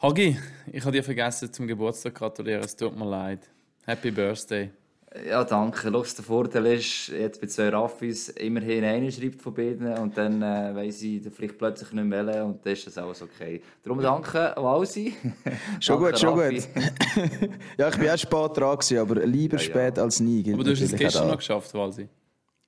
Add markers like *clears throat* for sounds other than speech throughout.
Hagi, ich habe dir vergessen zum Geburtstag gratulieren. Es tut mir leid. Happy Birthday. Ja, danke. Schau, der Vorteil ist, jetzt bei zwei Raffis immerhin einer schreibt von beiden und dann äh, weiss ich vielleicht plötzlich nicht mehr wählen und dann ist das alles okay. Darum danke, Walsi. *laughs* schon gut, schon gut. *laughs* ja, ich bin auch spät dran, gewesen, aber lieber ja, spät ja. als nie. Aber du hast es gestern noch geschafft, Walsi.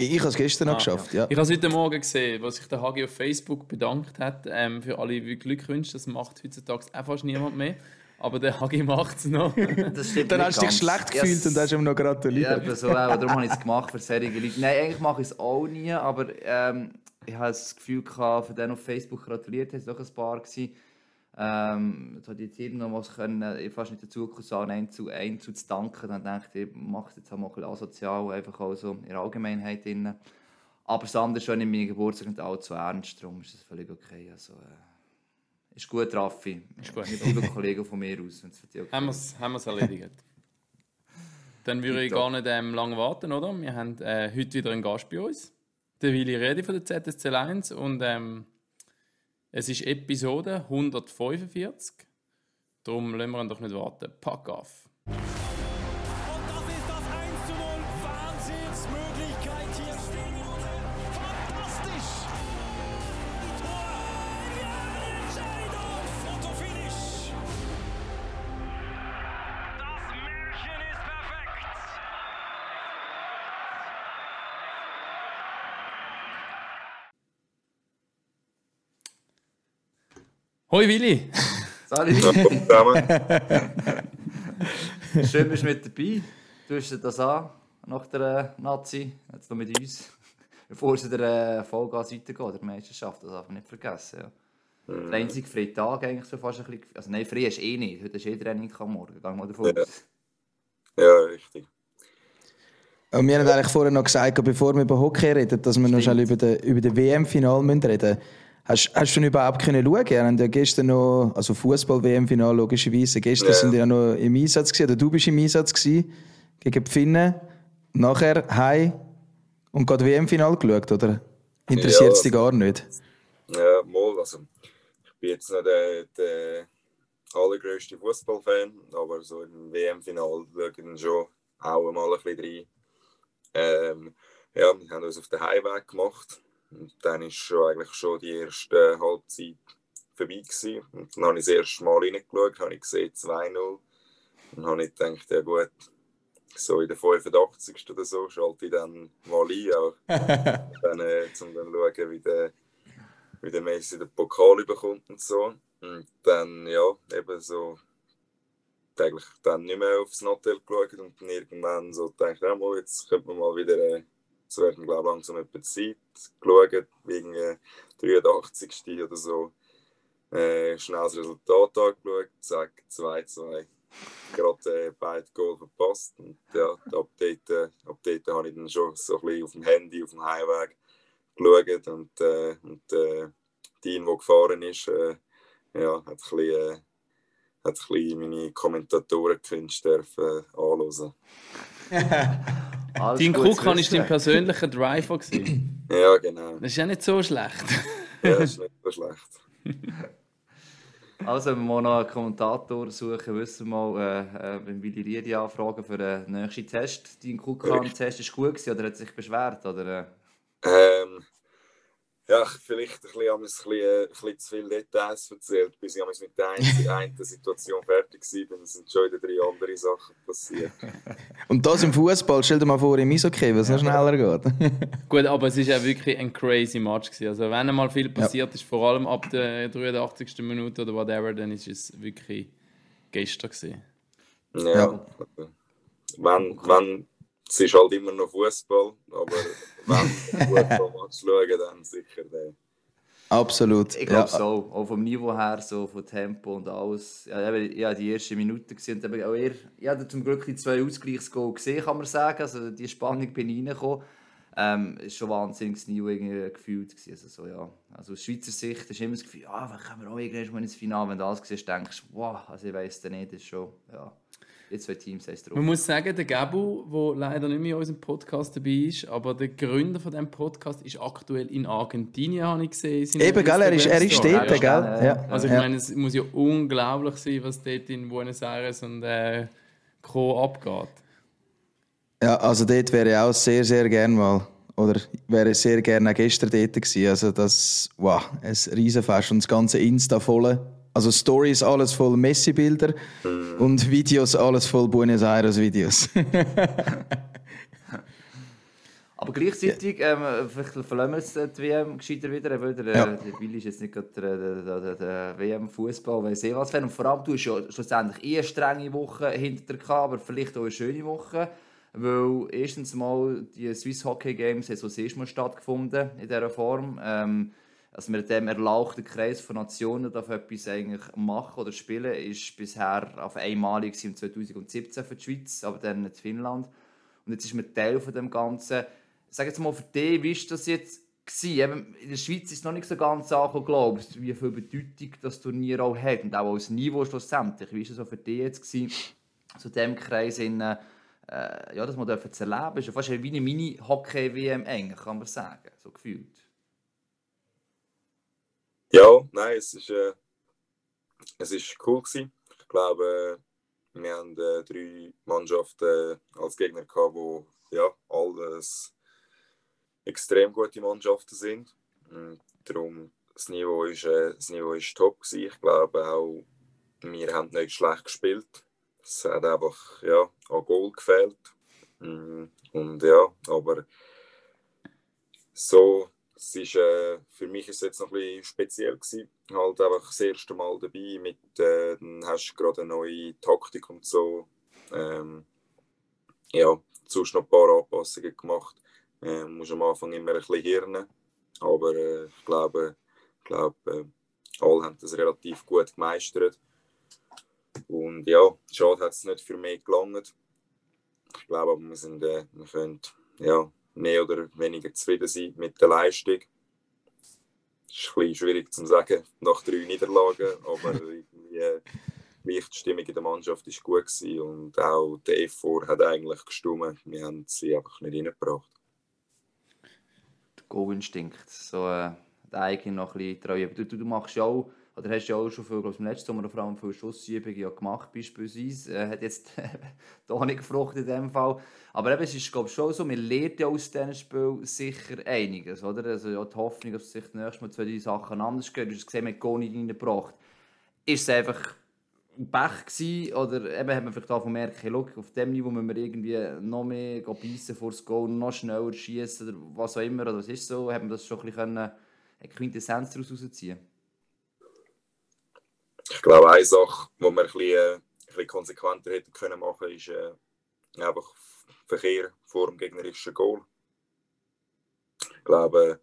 Ich, ich habe es gestern ah, noch geschafft, ja. Ich habe es heute Morgen gesehen, was sich der Hagi auf Facebook bedankt hat ähm, für alle Glückwünsche. Das macht heutzutage auch fast niemand mehr aber der Hagi *laughs* macht es noch. dann hast du dich schlecht gefühlt yes. und hast ihm noch gratuliert. Ja, so, aber darum habe ich es gemacht für solche Leute. Nein, eigentlich mache ich es auch nie, aber ähm, ich habe das Gefühl, gehabt, für den auf Facebook gratuliert, es doch ein paar gewesen. Ähm, da die Team noch was können, ich fast nicht dazu gekommen, einen zu, einen zu danken. Dann dachte ich, ich mache es jetzt auch mal ein bisschen asozial, einfach auch so in der Allgemeinheit. Drin. Aber das andere schon in meinem Geburtstag und auch zu ernst, darum ist das völlig okay. Also, äh, ist gut, Raffi. Ist gut. Mit lieben Kollegen von mir aus. Okay. Haben wir es erledigt. *laughs* Dann würde ich gar nicht ähm, lange warten, oder? Wir haben äh, heute wieder einen Gast bei uns. Der Willi Redi von der ZSC 1 und ähm, es ist Episode 145. Darum lassen wir ihn doch nicht warten. Pack auf! Hoi Willi! Salut! Schön, bist du mit dabei. Du hast das an nach der Nazi, jetzt noch mit uns. Bevor es der äh, Vollgas weitergeht, der Meisterschaft, das darf man nicht vergessen. Ja. Der einzige freie Tag eigentlich so fast ein bisschen. Also nein, frei ist eh nicht. Heute ist eh Training am Morgen. Geh mal davon ja. Ja, richtig. Und wir haben eigentlich vorher noch gesagt, bevor wir über Hockey reden, dass wir Stimmt. noch schnell über den, über den WM-Final reden müssen. Hast, hast du überhaupt können schauen? Ja gestern noch, also Fußball-WM-Final logischerweise, gestern ja. sind ja noch im Einsatz gewesen, oder du bist im Einsatz gewesen, gegen die Finnen. Nachher heim und gerade WM-Final geschaut, oder? Interessiert es ja, dich gar nicht? Ja, mal, also ich bin jetzt nicht der, der allergrößte Fußballfan, aber so im WM-Final schaue ich schon auch mal ein bisschen rein. Ähm, ja, wir haben uns auf den Heimweg gemacht und dann war schon eigentlich schon die erste Halbzeit vorbei. Gewesen. Und dann habe ich das erste Mal reingeschaut, habe ich gesehen 2-0. Und habe ich gedacht, ja gut, so in der 85. oder so schalte ich dann mal ein, auch *laughs* dann, äh, um dann zu schauen, wie der, wie der Messi den Pokal bekommt und so. Und dann, ja, eben so eigentlich dann nicht mehr aufs Hotel geschaut und dann irgendwann so gedacht, ja, mal, jetzt könnte man mal wieder äh, es werden, glaube ich, langsam etwa Zeit geschaut, wegen äh, 83. oder so. Äh, schnell Resultat angeschaut, zack, 2-2. Gerade äh, beide Goal verpasst. Und ja, ab dort, äh, dort habe ich dann schon so ein bisschen auf dem Handy, auf dem Heimweg geschaut. Und, äh, und äh, Team, der gefahren ist, äh, ja, hat ein bisschen, äh, hat ein bisschen meine Kommentatorenkünste äh, anhören. *laughs* Dein Cook war dein persönlicher Driver. Gewesen. *laughs* Ja, genau. Das ist ja nicht so schlecht. *laughs* ja, das ist nicht so schlecht. Also, wenn wir noch einen Kommentator suchen, wissen wir mal, äh, äh, wenn Willi Riedi anfragen für den nächsten Test. Dein Kukan-Test ist gut gewesen, oder hat sich beschwert? Oder? Äh? Ähm, ja, vielleicht ein bisschen, ein bisschen, äh, ein bisschen zu viele Details erzählt, bis ich mit der einen, *laughs* einen Situation fertig war. Es sind schon wieder drei andere Sachen passiert. *laughs* Und das im Fußball, stell dir mal vor, im Eishockey, was noch schneller geht. *laughs* Gut, aber es war ja wirklich ein crazy Match. Gewesen. Also, wenn einmal viel passiert ja. ist, vor allem ab der 83. Minute oder whatever, dann ist es wirklich gestern. Gewesen. Ja, ja. Wenn, wenn es ist halt immer noch Fußball, aber wenn *laughs* Fußball schauen, dann sicher der. Absolut. Ich glaube ja. so, auch vom Niveau her, so vom Tempo und alles. Ja, ja die erste Minute gesehen. Aber auch er, ich hatte zum Glück die zwei Ausgleichsgoal gesehen, kann man sagen. Also die Spannung bin ich reingekommen. ähm, ist schon wahnsinnig new irgendwie gefühlt gewesen. Also, so, ja. also aus Schweizer Sicht ist immer das Gefühl, ja, wann kommen wir auch irgendwann mal ins Finale, wenn du das siehst, denkst du, wow, also ich weiss es nicht, das ist schon, ja, die zwei Teams heißt drauf. Man muss sagen, der Gabu, der leider nicht mehr in unserem Podcast dabei ist, aber der Gründer von diesem Podcast ist aktuell in Argentinien, habe ich gesehen. Eben, gell, er ist, er ist dort, Ja, gell? ja, Ja. Also ich ja. meine, es muss ja unglaublich sein, was dort in Buenos Aires und äh, Co. abgeht. Ja, also dort wäre ich auch sehr, sehr gerne mal. Oder wäre sehr gerne auch gestern dort gewesen. Also das, wow, ein Riesenfest und das ganze Insta voll. Also Stories alles voll Messi-Bilder und Videos alles voll Buenos Aires-Videos. *laughs* Aber gleichzeitig, ähm, vielleicht verlassen wir jetzt äh, die WM gescheiter wieder, weil der, Ja. äh, der Willi ist jetzt nicht gerade der, der, der, der, der WM-Fußball, weiß ich was. Fan. Und vor allem, du hast ja schlussendlich eh eine strenge Woche hinter dir gehabt, aber vielleicht auch eine schöne Woche. Weil erstens mal die Swiss Hockey Games haben so das erste Mal stattgefunden in dieser Form. Ähm, also mit dem erlauchten Kreis von Nationen darf etwas eigentlich machen oder spielen, ist bisher auf einmalig gewesen im 2017 für die Schweiz, aber dann in Finnland. Und jetzt ist man Teil von dem Ganzen. Sag jetzt mal für dich, wie ist das jetzt gewesen? In der Schweiz ist es noch nicht so ganz angekommen, glaubst wie viel Bedeutung das Turnier auch hat und auch als Niveau schlussendlich. Wie ist es so für dich jetzt gewesen, zu dem Kreis in, äh, ja, das man dürfen zu erleben? ist ja fast wie eine Mini-Hockey-WM eigentlich, kann man sagen, so gefühlt. Ja, nein, es ist, äh, es ist cool gewesen. Ich glaube, äh, wir haben äh, drei Mannschaften äh, als Gegner gehabt, wo ja alles extrem gute Mannschaften sind. Und darum das Niveau ist, äh, das Niveau ist top gewesen. Ich glaube auch, wir haben nicht schlecht gespielt. Es hat einfach ja an Goal gefehlt. Mm, Und ja, aber so es ist, äh, für mich ist es jetzt noch ein bisschen speziell gewesen. Halt einfach das erste Mal dabei mit, äh, dann hast du gerade eine neue Taktik und so. Ähm, ja, sonst noch ein paar Anpassungen gemacht. Äh, musst am Anfang immer ein bisschen hirnen. Aber äh, ich glaube, ich glaube äh, alle haben das relativ gut gemeistert. Und ja, schade hat es nicht für mich gelangt. Ich glaube aber, wir, sind, äh, wir können ja, mehr oder weniger zufrieden sein mit der Leistung. Das ist ein schwierig zu sagen nach drei Niederlagen, aber äh, die Lichtstimmung in der Mannschaft war gut und auch der Effort hat eigentlich gestimmt. Wir haben sie einfach nicht reingebracht. Der Go-Instinkt, so äh, der eigene noch ein bisschen treu. Du, du, du machst ja auch, oder hast ja auch schon viel, glaub, ich, im letzten Sommer vor allem viele Schussübungen ja gemacht, beispielsweise. Äh, hat jetzt *laughs* da nicht gefruchtet in dem Fall. Aber eben, es ist glaube ich, schon so, man lernt ja aus diesem Spiel sicher einiges, oder? Also ja, die Hoffnung, dass sich das nächste Mal zwei, drei Sachen anders gehen. Du hast gesehen, man hat Go nicht reingebracht. Ist es einfach ein Pech gewesen, oder eben hat man vielleicht auch merken, hey, look, auf dem Niveau müssen wir irgendwie noch mehr beißen vor das Goal, noch schneller schießen oder was auch immer, oder was ist so, hat man das schon ein bisschen können, eine Quintessenz daraus rausziehen Ich glaube, eine Sache, die wir ein bisschen, äh, ein bisschen konsequenter hätten können machen ist äh, einfach Verkehr vor dem gegnerischen Goal. Ich glaube,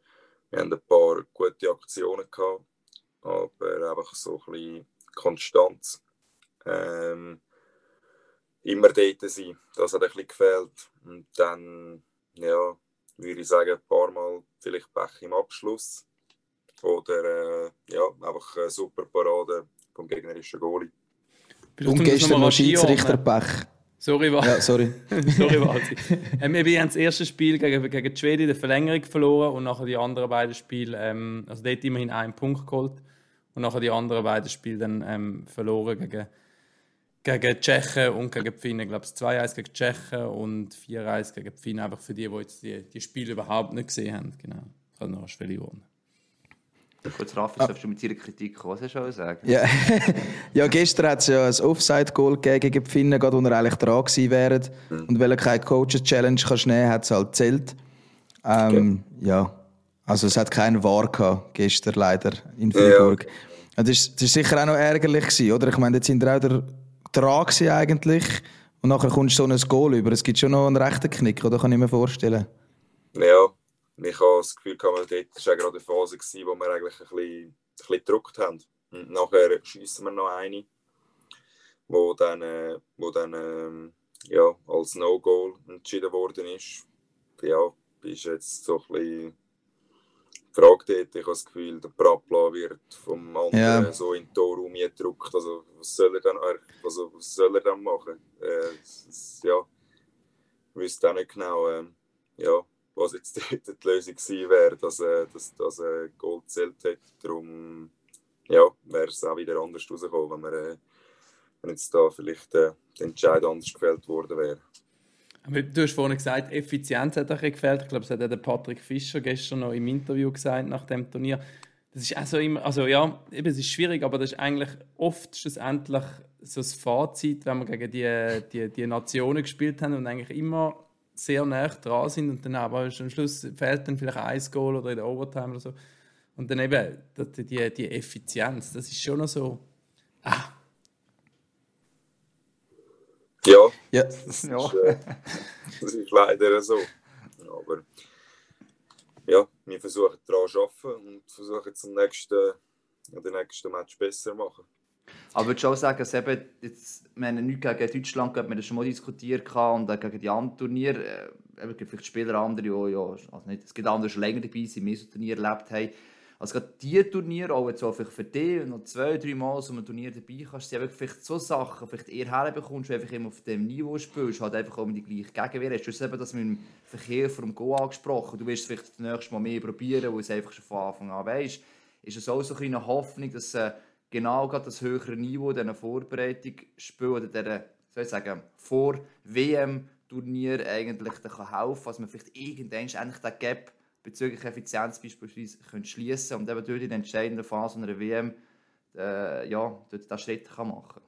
wir haben ein paar gute Aktionen gehabt, aber einfach so ein bisschen Konstanz. Ähm, immer dort sein, das hat ein bisschen gefehlt. Und dann, ja, würde ich sagen, ein paar Mal vielleicht Pech im Abschluss. Oder äh, ja, einfach eine super Parade vom gegnerischen Goalie. Und gestern noch Schiedsrichter. Pech. Sorry, was? Ja, sorry. *laughs* Sorry, Walti. *laughs* ähm, wir haben das erste Spiel gegen, gegen die Schweden in der Verlängerung verloren und nachher die anderen beiden Spiele, ähm, also dort immerhin einen Punkt geholt und nachher die anderen beiden Spiele dann ähm, verloren gegen, gegen die Tschechen und gegen die Finnen. Ich glaube, 2-1 gegen die Tschechen und 4-1 gegen die Finnen, einfach für die, die jetzt die, die Spiele überhaupt nicht gesehen haben. Genau. Ich kann noch eine Schwelle ordnen. Kurz, Raffi, darfst du mit ihrer Kritik kommen? Hast du sagen? Ja, *laughs* ja gestern hat es ja ein Offside-Goal gegen die Finnen, gerade wo er eigentlich dran gewesen wären. Und weil er keine Coaches-Challenge kannst nehmen hat es halt zählt. Ähm, ja, also es hat keinen War gehabt, gestern leider in Freiburg. Ja, das, ist, das ist sicher auch noch ärgerlich gewesen, oder? Ich meine, jetzt sind wir auch der, dran gewesen eigentlich. Und nachher kommst du so ein Goal über. Es gibt schon noch einen rechten Knick, oder? Kann ich mir vorstellen. Ja, ich habe das Gefühl, gehabt, dort war gerade eine Phase, gewesen, wo wir eigentlich ein bisschen, ein bisschen gedruckt haben. Und nachher schiessen wir noch eine, wo dann, äh, wo dann ähm, ja, als No-Goal entschieden worden ist. Ja, ist jetzt so ein bisschen dort. Ich habe das Gefühl, der Prapla wird vom anderen Ja. so in den Torraum gedrückt. Also, was soll er dann, also, was soll er dann machen? Äh, es- ja, ich wüsste auch nicht genau, ähm, ja, was jetzt dort die Lösung gewesen wäre, dass, äh, dass, dass äh, Gold gezählt hat. Darum ja, wäre es auch wieder anders rausgekommen, wenn, wir, äh, wenn jetzt da vielleicht äh, der Entscheid anders gefällt worden wäre. Du hast vorhin gesagt, Effizienz hat euch gefällt. Ich glaube, das hat auch der Patrick Fischer gestern noch im Interview gesagt nach dem Turnier. Das ist auch so immer, also ja, eben, es ist schwierig, aber das ist eigentlich oft schlussendlich so das Fazit, wenn wir gegen die, die, die Nationen gespielt haben und eigentlich immer sehr nah dran sind und dann aber am Schluss fehlt dann vielleicht ein Goal oder in der Overtime oder so. Und dann eben die, die, die Effizienz, das ist schon noch so. Ah, Ja, Ja, das, Ja. Ist, äh, das ist leider so. Aber ja, wir versuchen daran zu arbeiten und versuchen zum nächsten, an den nächsten Match besser zu machen. Aber ich würde schon sagen, dass jetzt, wir haben nichts gegen Deutschland wir das schon mal diskutiert und auch gegen die anderen Turniere. Äh, es gibt vielleicht Spieler andere, die ja, also nicht, es gibt andere, die länger dabei sind, mehr so Turniere erlebt haben. Also gerade diese Turniere, auch jetzt auch für dich, wenn du noch zwei, drei Mal so ein Turnier dabei kannst, sind vielleicht so Sachen, vielleicht eher herbekommst, wenn du immer auf dem Niveau spielst, halt einfach auch mit die gleiche Gegenwehr hast. Du hast eben das mit dem Verkehr vom Go angesprochen, du wirst es vielleicht das nächste Mal mehr probieren, weil es einfach schon von Anfang an weißt. Ist es auch so eine Hoffnung, dass äh, genau das höhere Niveau dieser Vorbereitungsspiel oder dieser, soll ich sagen, vor WM-Turnier eigentlich kann helfen, dass man vielleicht irgendwann endlich den Gap bezüglich Effizienz beispielsweise schließen und eben dort in der entscheidenden Phase einer WM äh, ja, dort diesen Schritt kann machen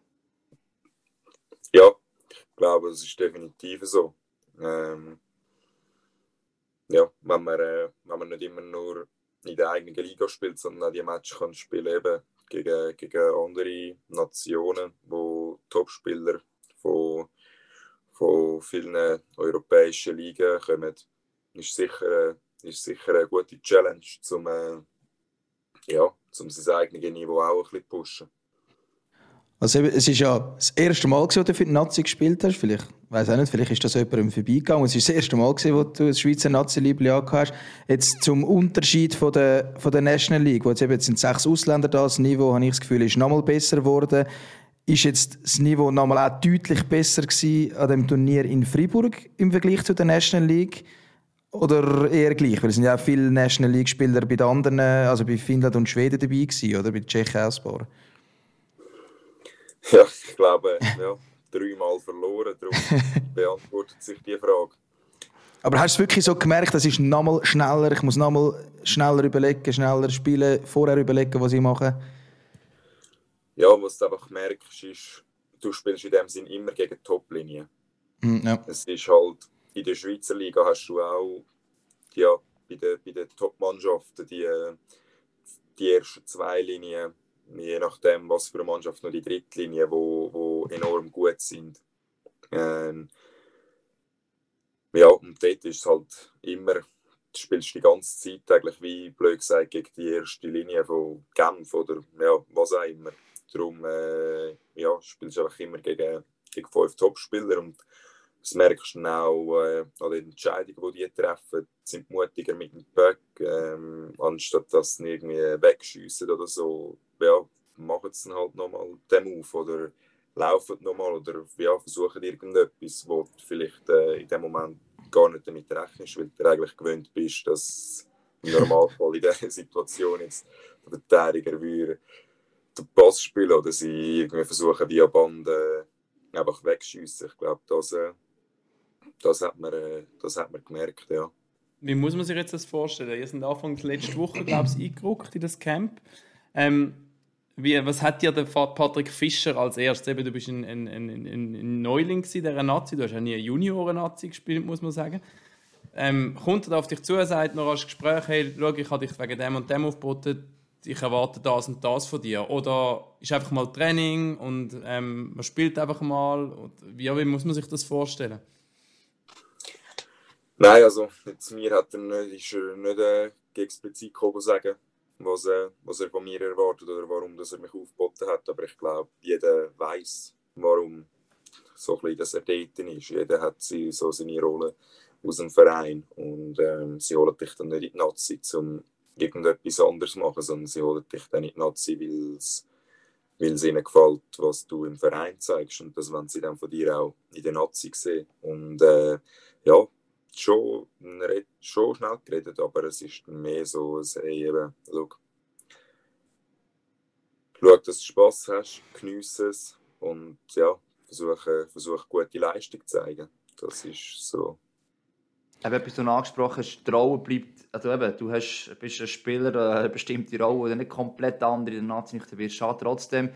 Ja, ich glaube, das ist definitiv so. Ähm, ja, wenn man, äh, wenn man nicht immer nur in der eigenen Liga spielt, sondern auch die Matches kann spielen eben gegen, gegen andere Nationen, wo Topspieler von, von vielen europäischen Ligen kommen, ist sicher, ist sicher eine gute Challenge, um, äh, ja, sein eigenes Niveau auch ein bisschen zu pushen. Also eben, es ist ja das erste Mal, wo du für die Nazi gespielt hast. Vielleicht, weiß auch nicht, vielleicht ist das jemandem vorbeigegangen. Es ist das erste Mal, wo du das Schweizer Nazi-Liebling hast. Jetzt zum Unterschied von der, von der National League, wo jetzt eben jetzt sind sechs Ausländer da, das Niveau, habe ich das Gefühl, ist nochmal besser geworden. Ist jetzt das Niveau nochmal auch deutlich besser gewesen an dem Turnier in Freiburg im Vergleich zu der National League? Oder eher gleich? Weil es sind ja auch viele National League-Spieler bei den anderen, also bei Finnland und Schweden dabei gewesen, oder? Bei Tschechien auch. *laughs* Ja, ich glaube, ja, dreimal verloren, darum *laughs* beantwortet sich die Frage. Aber hast du es wirklich so gemerkt, das ist nochmal schneller, ich muss nochmal schneller überlegen, schneller spielen, vorher überlegen, was ich mache? Ja, was du einfach merkst, ist, du spielst in dem Sinn immer gegen die Top-Linie. Hm, ja. Es ist halt, in der Schweizer Liga hast du auch, ja, bei den, bei den Top-Mannschaften, die, die ersten zwei Linien, je nachdem, was für eine Mannschaft, noch die dritte Linie, wo, wo enorm gut sind. Ähm, ja, und dort ist es halt immer, du spielst die ganze Zeit eigentlich, wie blöd gesagt, gegen die erste Linie von Genf oder ja, was auch immer. Darum äh, ja, spielst du einfach immer gegen, gegen fünf Topspieler und das merkst du auch äh, an den Entscheidungen, die die treffen, sind mutiger mit dem Böck, ähm, anstatt dass sie irgendwie wegschiessen oder so. Ja, machen sie halt nochmal den Move oder laufen nochmal oder ja, versuchen irgendetwas, wo du vielleicht äh, in dem Moment gar nicht damit rechnest, weil du eigentlich gewöhnt bist, dass im Normalfall in dieser *laughs* Situation jetzt der Verteidiger würde den Pass spielen oder sie irgendwie versuchen via Band äh, einfach wegschiessen. Ich glaube, das, äh, das, hat man, äh, das hat man gemerkt, ja. Wie muss man sich jetzt das vorstellen? Ihr seid Anfang letzte Woche, glaube ich, eingerückt in das Camp. Ähm, wie, was hat dir der Patrick Fischer als erstes? Eben, du bist ein, ein, ein, ein, Neuling in dieser Nazi, du hast ja nie eine Junioren-Nazi gespielt, muss man sagen. Ähm, kommt er auf dich zu und sagt noch als Gespräch, hey, schau, ich habe dich wegen dem und dem aufgeboten, ich erwarte das und das von dir? Oder ist einfach mal Training und ähm, man spielt einfach mal? Und wie, wie muss man sich das vorstellen? Nein, also jetzt mir hat er nicht, ist er nicht äh, explizit gekommen sagen, was, äh, was er von mir erwartet oder warum dass er mich aufgeboten hat. Aber ich glaube, jeder weiß, warum so ein bisschen, dass er dort ist. Jeder hat sie, so seine Rolle, aus dem Verein. Und ähm, sie holen dich dann nicht in die Nazi, um irgendetwas anderes zu machen, sondern sie holen dich dann in die Nazi, weil es ihnen gefällt, was du im Verein zeigst. Und das wollen sie dann von dir auch in der Nazi sehen. Und äh, ja, schon, schon schnell geredet, aber es ist mehr so, hey, eben, schau, schau, dass du Spass hast, geniesse es und ja, versuche, versuche gute Leistung zu zeigen. Das ist so. Eben, etwas du angesprochen hast, die Rolle bleibt, also eben, du hast, bist ein Spieler, eine bestimmte Rolle, die nicht komplett andere in der Nazi wirst. Trotzdem.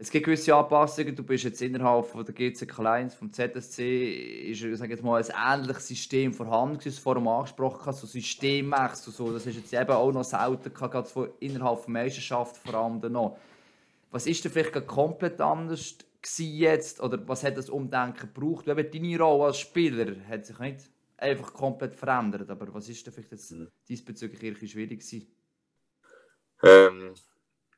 Es gibt gewisse Anpassungen. Du bist jetzt innerhalb von der GC Kleins, vom ZSC, ist sag jetzt mal, ein ähnliches System vorhanden, wie du vorhin angesprochen hast, so Systemwechsel. So. Das ist jetzt eben auch noch selten, gerade von innerhalb der Meisterschaft vor allem noch. Was ist denn vielleicht komplett anders jetzt? Oder was hat das Umdenken gebraucht? Weil deine Rolle als Spieler hat sich nicht einfach komplett verändert. Aber was ist denn vielleicht jetzt mhm. diesbezüglich irgendwie schwierig gewesen? Ähm,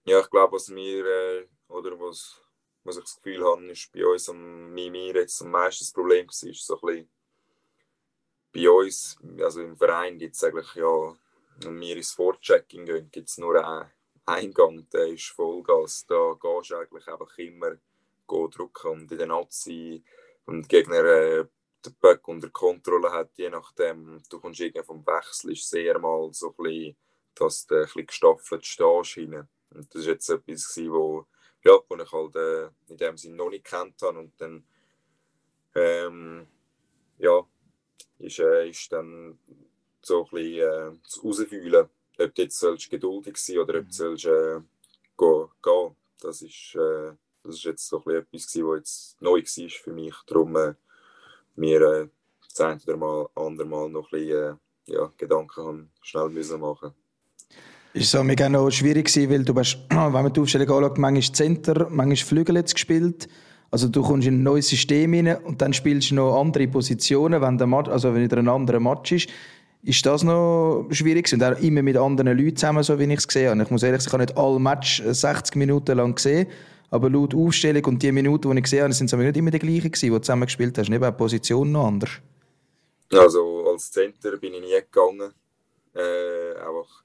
ja, ich glaube, was mir äh, oder was, was ich das Gefühl habe, ist bei uns am mir jetzt am meisten das Problem war, ist so ein bisschen bei uns, also im Verein gibt es eigentlich ja, wenn wir ins Vorchecking gehen, gibt es nur einen Eingang, der ist Vollgas. Da gehst du eigentlich einfach immer drücken und in der Nazi und Gegner äh, den Böck unter Kontrolle hat, je nachdem, du kommst irgendwie vom Wechsel, ist sehr mal so ein bisschen, dass du ein bisschen gestaffelt stehst. Rein. Und das war jetzt etwas, wo, ja, wo ich halt äh, in dem Sinne noch nicht kennt habe und dann ähm, ja, ist, äh, ist dann so ein bisschen äh, zu herausfühlen, ob du jetzt geduldig sein oder ob du sollst, äh, gehen, gehen. Das ist, äh, das ist jetzt so ein bisschen etwas, was jetzt neu war für mich. Darum äh, mir äh, das eine oder mal, andere Mal noch ein bisschen äh, ja, Gedanken haben, schnell müssen machen ist so mega noch schwierig gewesen, weil du bist, *clears throat* wenn man die Aufstellung anschaut, manchmal Center, manchmal Flügel jetzt gespielt. Also du kommst in ein neues System rein und dann spielst du noch andere Positionen, wenn der Match, also wenn wieder ein anderer Match ist. Ist das noch schwierig und auch immer mit anderen Leuten zusammen, so wie ich es gesehen habe. Ich muss ehrlich sagen, ich habe nicht alle Match 60 Minuten lang gesehen, aber laut Aufstellung und die Minuten, die ich gesehen habe, sind es nicht immer die gleichen gewesen, die du zusammen gespielt hast. Nicht auch Position noch anders. Also als Center bin ich nie gegangen. Äh, einfach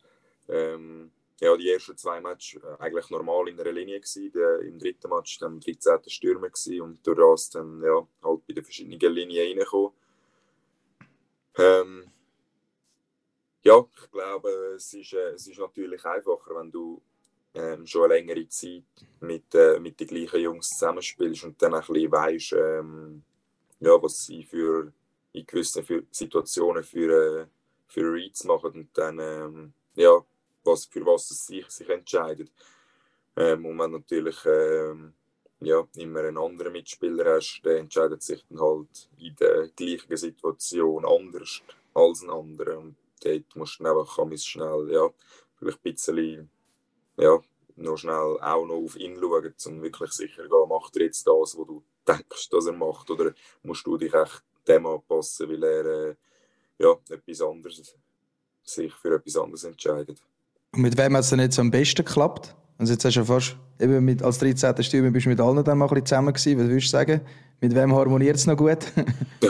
ähm, ja, die ersten zwei Matches äh, eigentlich normal in der Linie gewesen. Der, Im dritten Match dann 13. Stürmer gewesen und durch das dann ja, halt bei den verschiedenen Linien reingekommen. Ähm, ja, ich glaube, es ist, äh, es ist natürlich einfacher, wenn du ähm, schon eine längere Zeit mit, äh, mit den gleichen Jungs zusammenspielst und dann ein bisschen weißt, ähm, ja, was sie für in gewissen für Situationen für, äh, für Reads machen und dann ähm, ja, was, für was sie sich, sich entscheiden. Ähm, und wenn natürlich ähm, ja, immer einen anderen Mitspieler hast, der entscheidet sich dann halt in der gleichen Situation anders als ein anderer. Und dort musst du einfach schnell, ja, vielleicht ein bisschen, ja, noch schnell auch noch auf ihn schauen, um wirklich sicher zu gehen, macht er jetzt das, was du denkst, dass er macht, oder musst du dich echt dem anpassen, weil er äh, ja, etwas anderes, sich für etwas anderes entscheidet. Und mit wem hat es denn jetzt am besten geklappt? Also jetzt hast du ja fast, eben mit, als 13. Stürmer bist du mit allen dann mal ein bisschen zusammen gewesen. Was würdest du sagen? Mit wem harmoniert es noch gut? ja,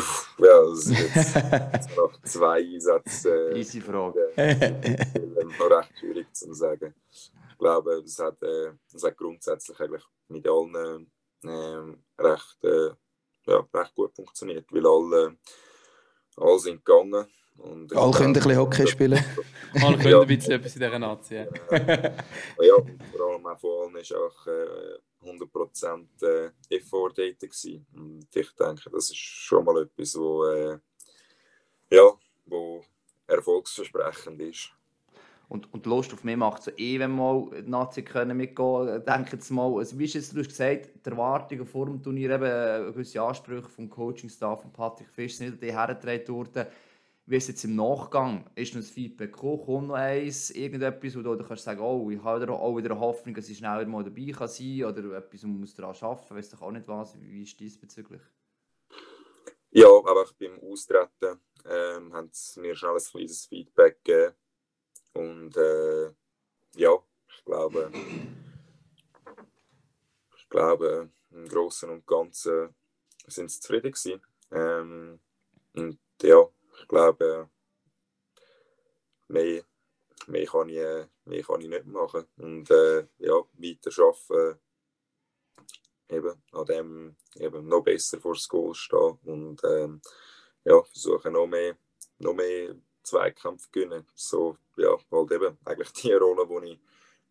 das ist jetzt, noch zwei Einsätze. Äh, Easy Frage. Äh, noch recht schwierig zu sagen. Ich glaube, es hat, äh, hat grundsätzlich eigentlich mit allen äh, recht, äh, ja, recht gut funktioniert, weil alle, alle sind gegangen und Alle können ein bisschen Hockey spielen. *laughs* Alle können ja. ein bisschen etwas in dieser Nazi. Ja, *laughs* ja vor allem auch von allen war auch äh, 100% äh, Effort dort. Und ich denke, das ist schon mal etwas, wo, äh, ja, wo erfolgsversprechend ist. Und, und Lust auf mehr macht so eh, wenn mal die Nazi können mitgehen. Denke jetzt mal, also wie ist es, du hast gesagt, die Erwartungen vor dem Turnier, eben äh, gewisse Ansprüche vom Coaching-Staff von Patrick Fisch sind die hergetreten worden wie ist jetzt im Nachgang? Ist noch das Feedback gekommen? Kommt noch eins? Irgendetwas, wo du kannst sagen, oh, ich habe auch wieder eine Hoffnung, dass ich schneller mal dabei kann sein kann oder etwas, wo man muss daran arbeiten muss. Weißt du auch nicht was? Wie ist diesbezüglich? Ja, aber beim Austreten ähm, haben sie mir schnell ein kleines Feedback gegeben. Und äh, ja, ich glaube, ich glaube, im Großen und Ganzen sind sie zufrieden gewesen. Ähm, und ja, ich glaube, mehr, mehr, kann ich, mehr kann ich nicht machen. Und äh, ja, weiter arbeiten, eben an dem eben noch besser vor das Goal stehen und ähm, ja, versuchen noch mehr, noch mehr Zweikampf gewinnen. So, ja, halt eben eigentlich die Rolle, die ich,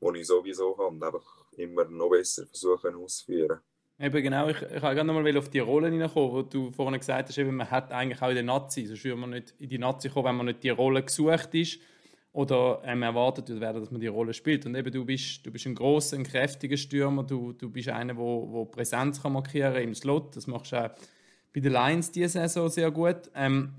die ich sowieso habe, einfach immer noch besser versuchen auszuführen. Eben genau, ich, ich wollte noch mal auf die Rolle hineinkommen, wo du vorhin gesagt hast, eben, man hat eigentlich auch in der Nazi, sonst würde man nicht in die Nazi kommen, wenn man nicht die Rolle gesucht ist oder ähm, erwartet wird dass man die Rolle spielt. Und eben du bist, du bist ein großer, ein kräftiger Stürmer, du, du bist einer, wo, wo Präsenz kann markieren im Slot. Das machst du auch bei den Lions diese Saison sehr gut. Ähm,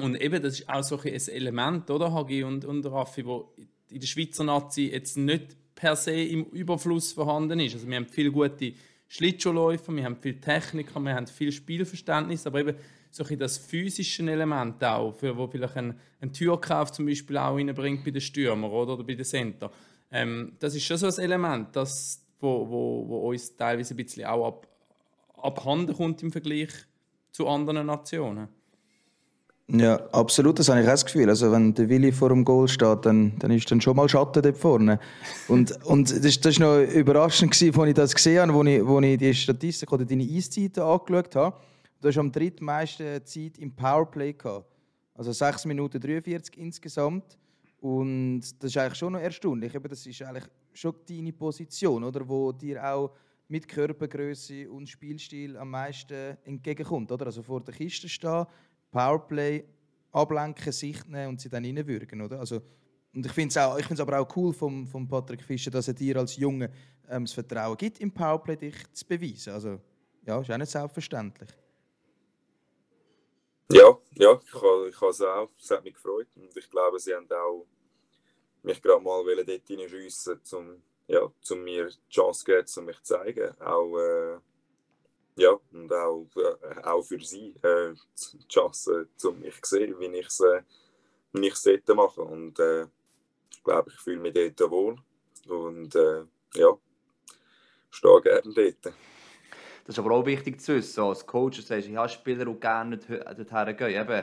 und eben, das ist auch so ein Element, oder, Hagi und, und Raffi, wo in der Schweizer Nazi jetzt nicht per se im Überfluss vorhanden ist. Also wir haben viele gute Schlittschuhläufer, wir haben viel Techniker, wir haben viel Spielverständnis, aber eben so ein das physische Element auch, für wo vielleicht ein, ein Türkauf zum Beispiel auch reinbringt bei den Stürmern oder, oder bei den Center. Ähm, das ist schon so ein Element, das, wo, wo, wo uns teilweise ein bisschen auch ab, abhanden kommt im Vergleich zu anderen Nationen. Ja, absolut, das habe ich auch das Gefühl. Also wenn der Willi vor dem Goal steht, dann, dann ist dann schon mal Schatten dort vorne. Und, *laughs* und das, das war noch überraschend, gewesen, als ich das gesehen habe, als ich, als ich die Statistik oder deine Eiszeiten angeschaut habe. Du hast am drittmeisten Zeit im Powerplay gehabt. Also 6 Minuten 43 insgesamt. Und das ist eigentlich schon noch erstaunlich. Eben, das ist eigentlich schon deine Position, oder? Wo dir auch mit Körpergröße und Spielstil am meisten entgegenkommt. Oder? Also vor der Kiste stehen, Powerplay, ablenken, Sicht nehmen und sie dann reinwürgen. Oder? Also, und ich finde es aber auch cool von vom Patrick Fischer, dass er dir als Junge ähm, das Vertrauen gibt, im Powerplay dich zu beweisen. Also, ja, ist auch nicht selbstverständlich. Ja, ja, ich habe ich es auch. Es hat mich gefreut. Und ich glaube, sie haben auch mich gerade mal dort hineinschiessen, um ja, zum mir die Chance zu geben, um mich zu zeigen. Auch, äh, ja, und auch, äh, auch für sie äh, die Chance, um mich zu sehen, wie ich es äh, wie dort mache. Und äh, ich glaube, ich fühle mich dort wohl. Und äh, ja, stehe gerne dort. Das ist aber auch wichtig zu wissen. Als Coach sagst du, ja, Spieler, die gerne dorthin gehen. Eben,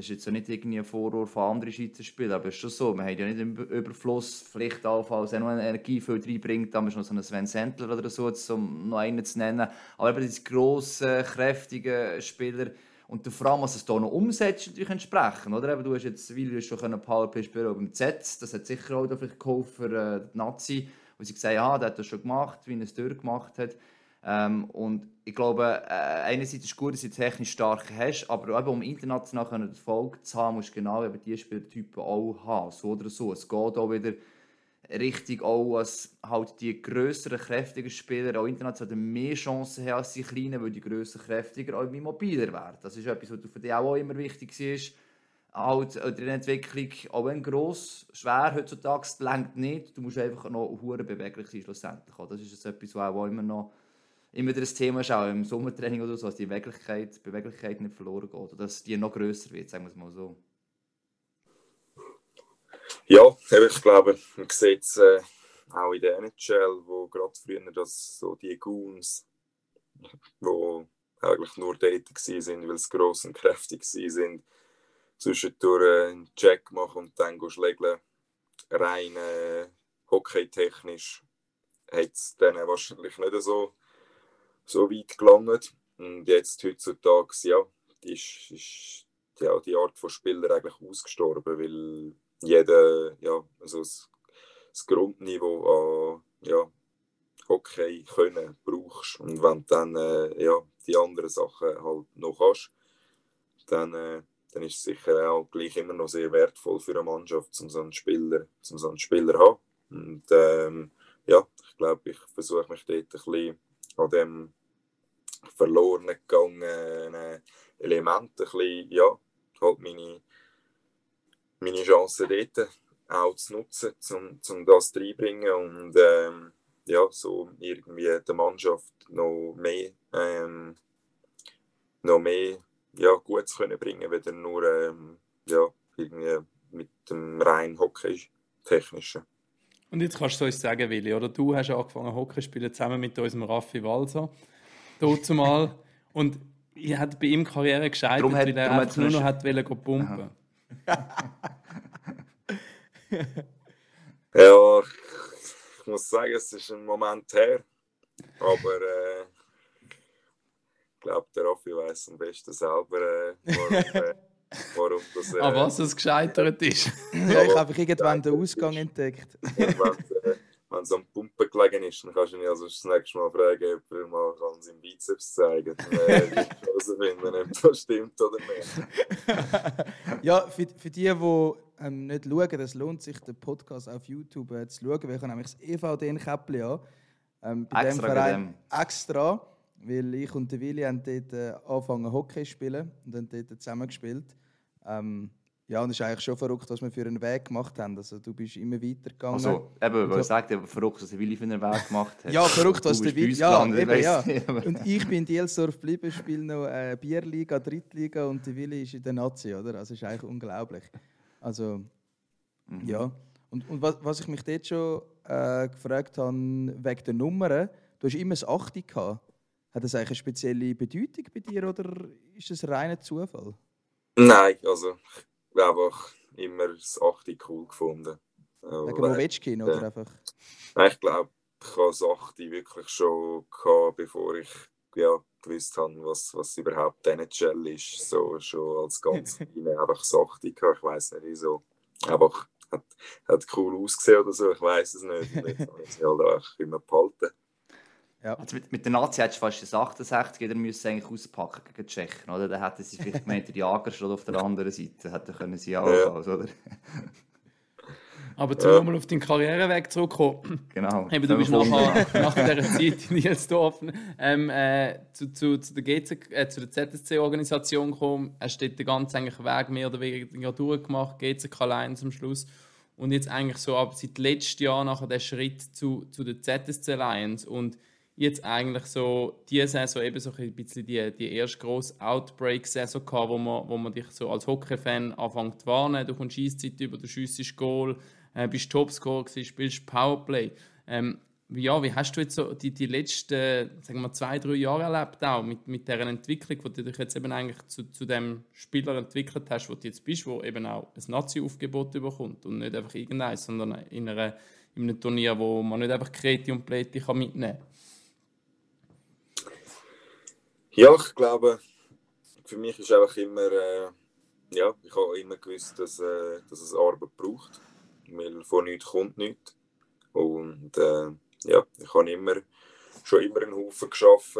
das ist jetzt so nicht irgendwie ein Vorwurf von anderen Schweizer Spielern, aber es ist schon so. Man hat ja nicht im Überfluss, vielleicht auch noch eine Energiefüll reinbringt, da ist noch so einen Sven Sentler oder so, um noch einen zu nennen. Aber eben diese grossen, kräftigen Spieler, und vor allem, was es hier noch umsetzt, natürlich entsprechend. Oder? Eben, du hast jetzt, weil du schon Powerplay spielen beim Z, das hat sicher auch vielleicht geholfen für äh, die Nazi, wo sie gesagt haben, ah, der hat das schon gemacht, wie er es durchgemacht hat. Ähm, und ich glaube, äh, einerseits ist es gut, dass du technisch stark hast, aber eben, um international Erfolg zu haben, musst du genau eben diese Spieltypen auch haben, so oder so. Es geht auch wieder richtig auch, als halt die größeren, kräftigen Spieler auch international mehr Chancen haben als die kleinen, weil die größeren, kräftiger auch mobiler werden. Das ist etwas, was für dich auch immer wichtig ist. Halt in der Entwicklung, auch wenn gross, schwer heutzutage, längt nicht. Du musst einfach noch hure beweglich sein schlussendlich. Das ist etwas, was auch immer noch immer das Thema ist, auch im Sommertraining oder so, dass die Beweglichkeit, Beweglichkeit nicht verloren geht oder dass die noch grösser wird, sagen wir es mal so. Ja, ich glaube, man sieht es äh, auch in der NHL, wo gerade früher das, so die Goons, wo eigentlich nur dort waren, weil sie gross und kräftig waren, zwischendurch äh, einen Check machen und dann schlägeln, rein äh, hockeytechnisch hat es dann wahrscheinlich nicht so so weit gelangt. Und jetzt heutzutage, ja, ist, ist ja, die Art von Spieler eigentlich ausgestorben, weil jeder, ja, also das, das Grundniveau an ja, Hockey können brauchst. Und wenn dann äh, ja, die anderen Sachen halt noch hast, dann, äh, dann ist es sicher auch gleich immer noch sehr wertvoll für eine Mannschaft, um so einen Spieler, um so einen Spieler zu haben. Und ähm, ja, ich glaube, ich versuche mich dort ein bisschen an dem verloren gegangenen Elemente ein bisschen, ja, halt meine, meine Chancen dort auch zu nutzen, um, um das reinbringen und ähm, ja, so irgendwie der Mannschaft noch mehr, ähm, noch mehr ja, gut zu können bringen, weder nur ähm, ja, irgendwie mit dem rein Hockey-technischen. Und jetzt kannst du uns sagen, Willi, oder du hast angefangen Hockey spielen zusammen mit unserem Raffi Walser dazu mal. Und ich hat bei ihm Karriere gescheitert, Darum hat- weil er einfach hat nur noch hat wollen go pumpen. *laughs* Ja, ich muss sagen, es ist ein Moment her. Aber äh, ich glaube, der Raffi weiß am besten selber, äh, warum, äh, *laughs* warum das. Äh, An was es gescheitert ist. Ja, ich habe einfach irgendwann den Ausgang entdeckt. Wenn es am Gelegen ist, dann kannst du ihn also das nächste Mal fragen, ob er mal kann seinen Bizeps zeigen kann. Äh, herausfinden, ob das stimmt oder nicht. *laughs* Ja, für, für die, die ähm, nicht schauen, es lohnt sich, den Podcast auf YouTube äh, zu schauen. Wir haben nämlich das EVD-Käppli an. Ähm, bei Extra dem bei Verein extra, weil ich und der Willi haben dort äh, angefangen Hockey zu spielen und haben dort zusammen gespielt. Ähm, ja, und es ist eigentlich schon verrückt, was wir für einen Weg gemacht haben. Also, du bist immer weitergegangen. Also, eben, weil Ja. ich sagte, verrückt, was der Willi für einen Weg gemacht hat. ja, verrückt, was Du der Willi. Ja, gelandet, eben, ja. Und ich bin in Dielsdorf geblieben, spiele noch äh, Bierliga, Drittliga und der Willi ist in der Nazi, oder? Also, es ist eigentlich unglaublich. Also, Mhm. ja. Und, und was, was ich mich dort schon äh, gefragt habe, wegen der Nummern, du hast immer das 8 gehabt. Hat das eigentlich eine spezielle Bedeutung bei dir oder ist das reiner Zufall? Nein, also einfach immer das 8 cool gefunden. Wegen Weil, Movetschkin oder einfach? Nein, ich glaube, ich habe das 8 wirklich schon gehabt, bevor ich ja, gewusst habe, was, was überhaupt NHL ist. So schon als ganz *laughs* kleine einfach das 8 gehabt. Ich weiß nicht wieso. Einfach hat, hat cool ausgesehen oder so, ich weiß es nicht. Und jetzt habe ich es halt auch immer behalten. Also mit, mit der Nazi hättest du fast das 68 jeder müsste eigentlich auspacken gegen die Tschechen, oder? Dann hätten sie vielleicht gemeint, der Jager steht auf der anderen Seite. Hätten können sie auch, Ja. also, oder? Aber zum Ja. nochmal auf deinen Karriereweg zurückkommen. Genau. Eben, du bist nachher, nach dieser Zeit in Nielsdorf ähm, äh, zu, zu, zu der, äh, zu der ZSC-Organisation gekommen. Hast dort den ganzen eigentlich Weg mehr oder weniger durchgemacht, GCK Lions am Schluss. Und jetzt eigentlich so ab seit letztem Jahr nachher der Schritt zu, zu der ZSC Lions. Und jetzt eigentlich so diese Saison eben so ein bisschen die, die erste grosse Outbreak-Saison gehabt, wo man, wo man dich so als Hockey-Fan anfängt zu warnen. Du kommst Eiszeit über, du schiessest Goal, äh, bist Topscorer gewesen, spielst Powerplay. Ähm, ja, wie hast du jetzt so die, die letzten sagen wir, zwei, drei Jahre erlebt, auch mit, mit dieser Entwicklung, wo du dich jetzt eben eigentlich zu, zu dem Spieler entwickelt hast, wo du jetzt bist, wo eben auch ein Nazi-Aufgebot bekommt und nicht einfach irgendeins, sondern in, einer, in einem Turnier, wo man nicht einfach Kreti und kann mitnehmen kann. Ja, ich glaube, für mich ist einfach immer, äh, ja, ich habe immer gewusst, dass, äh, dass es Arbeit braucht, weil von nichts kommt nichts. Und äh, ja, ich habe immer, schon immer einen Haufen geschafft.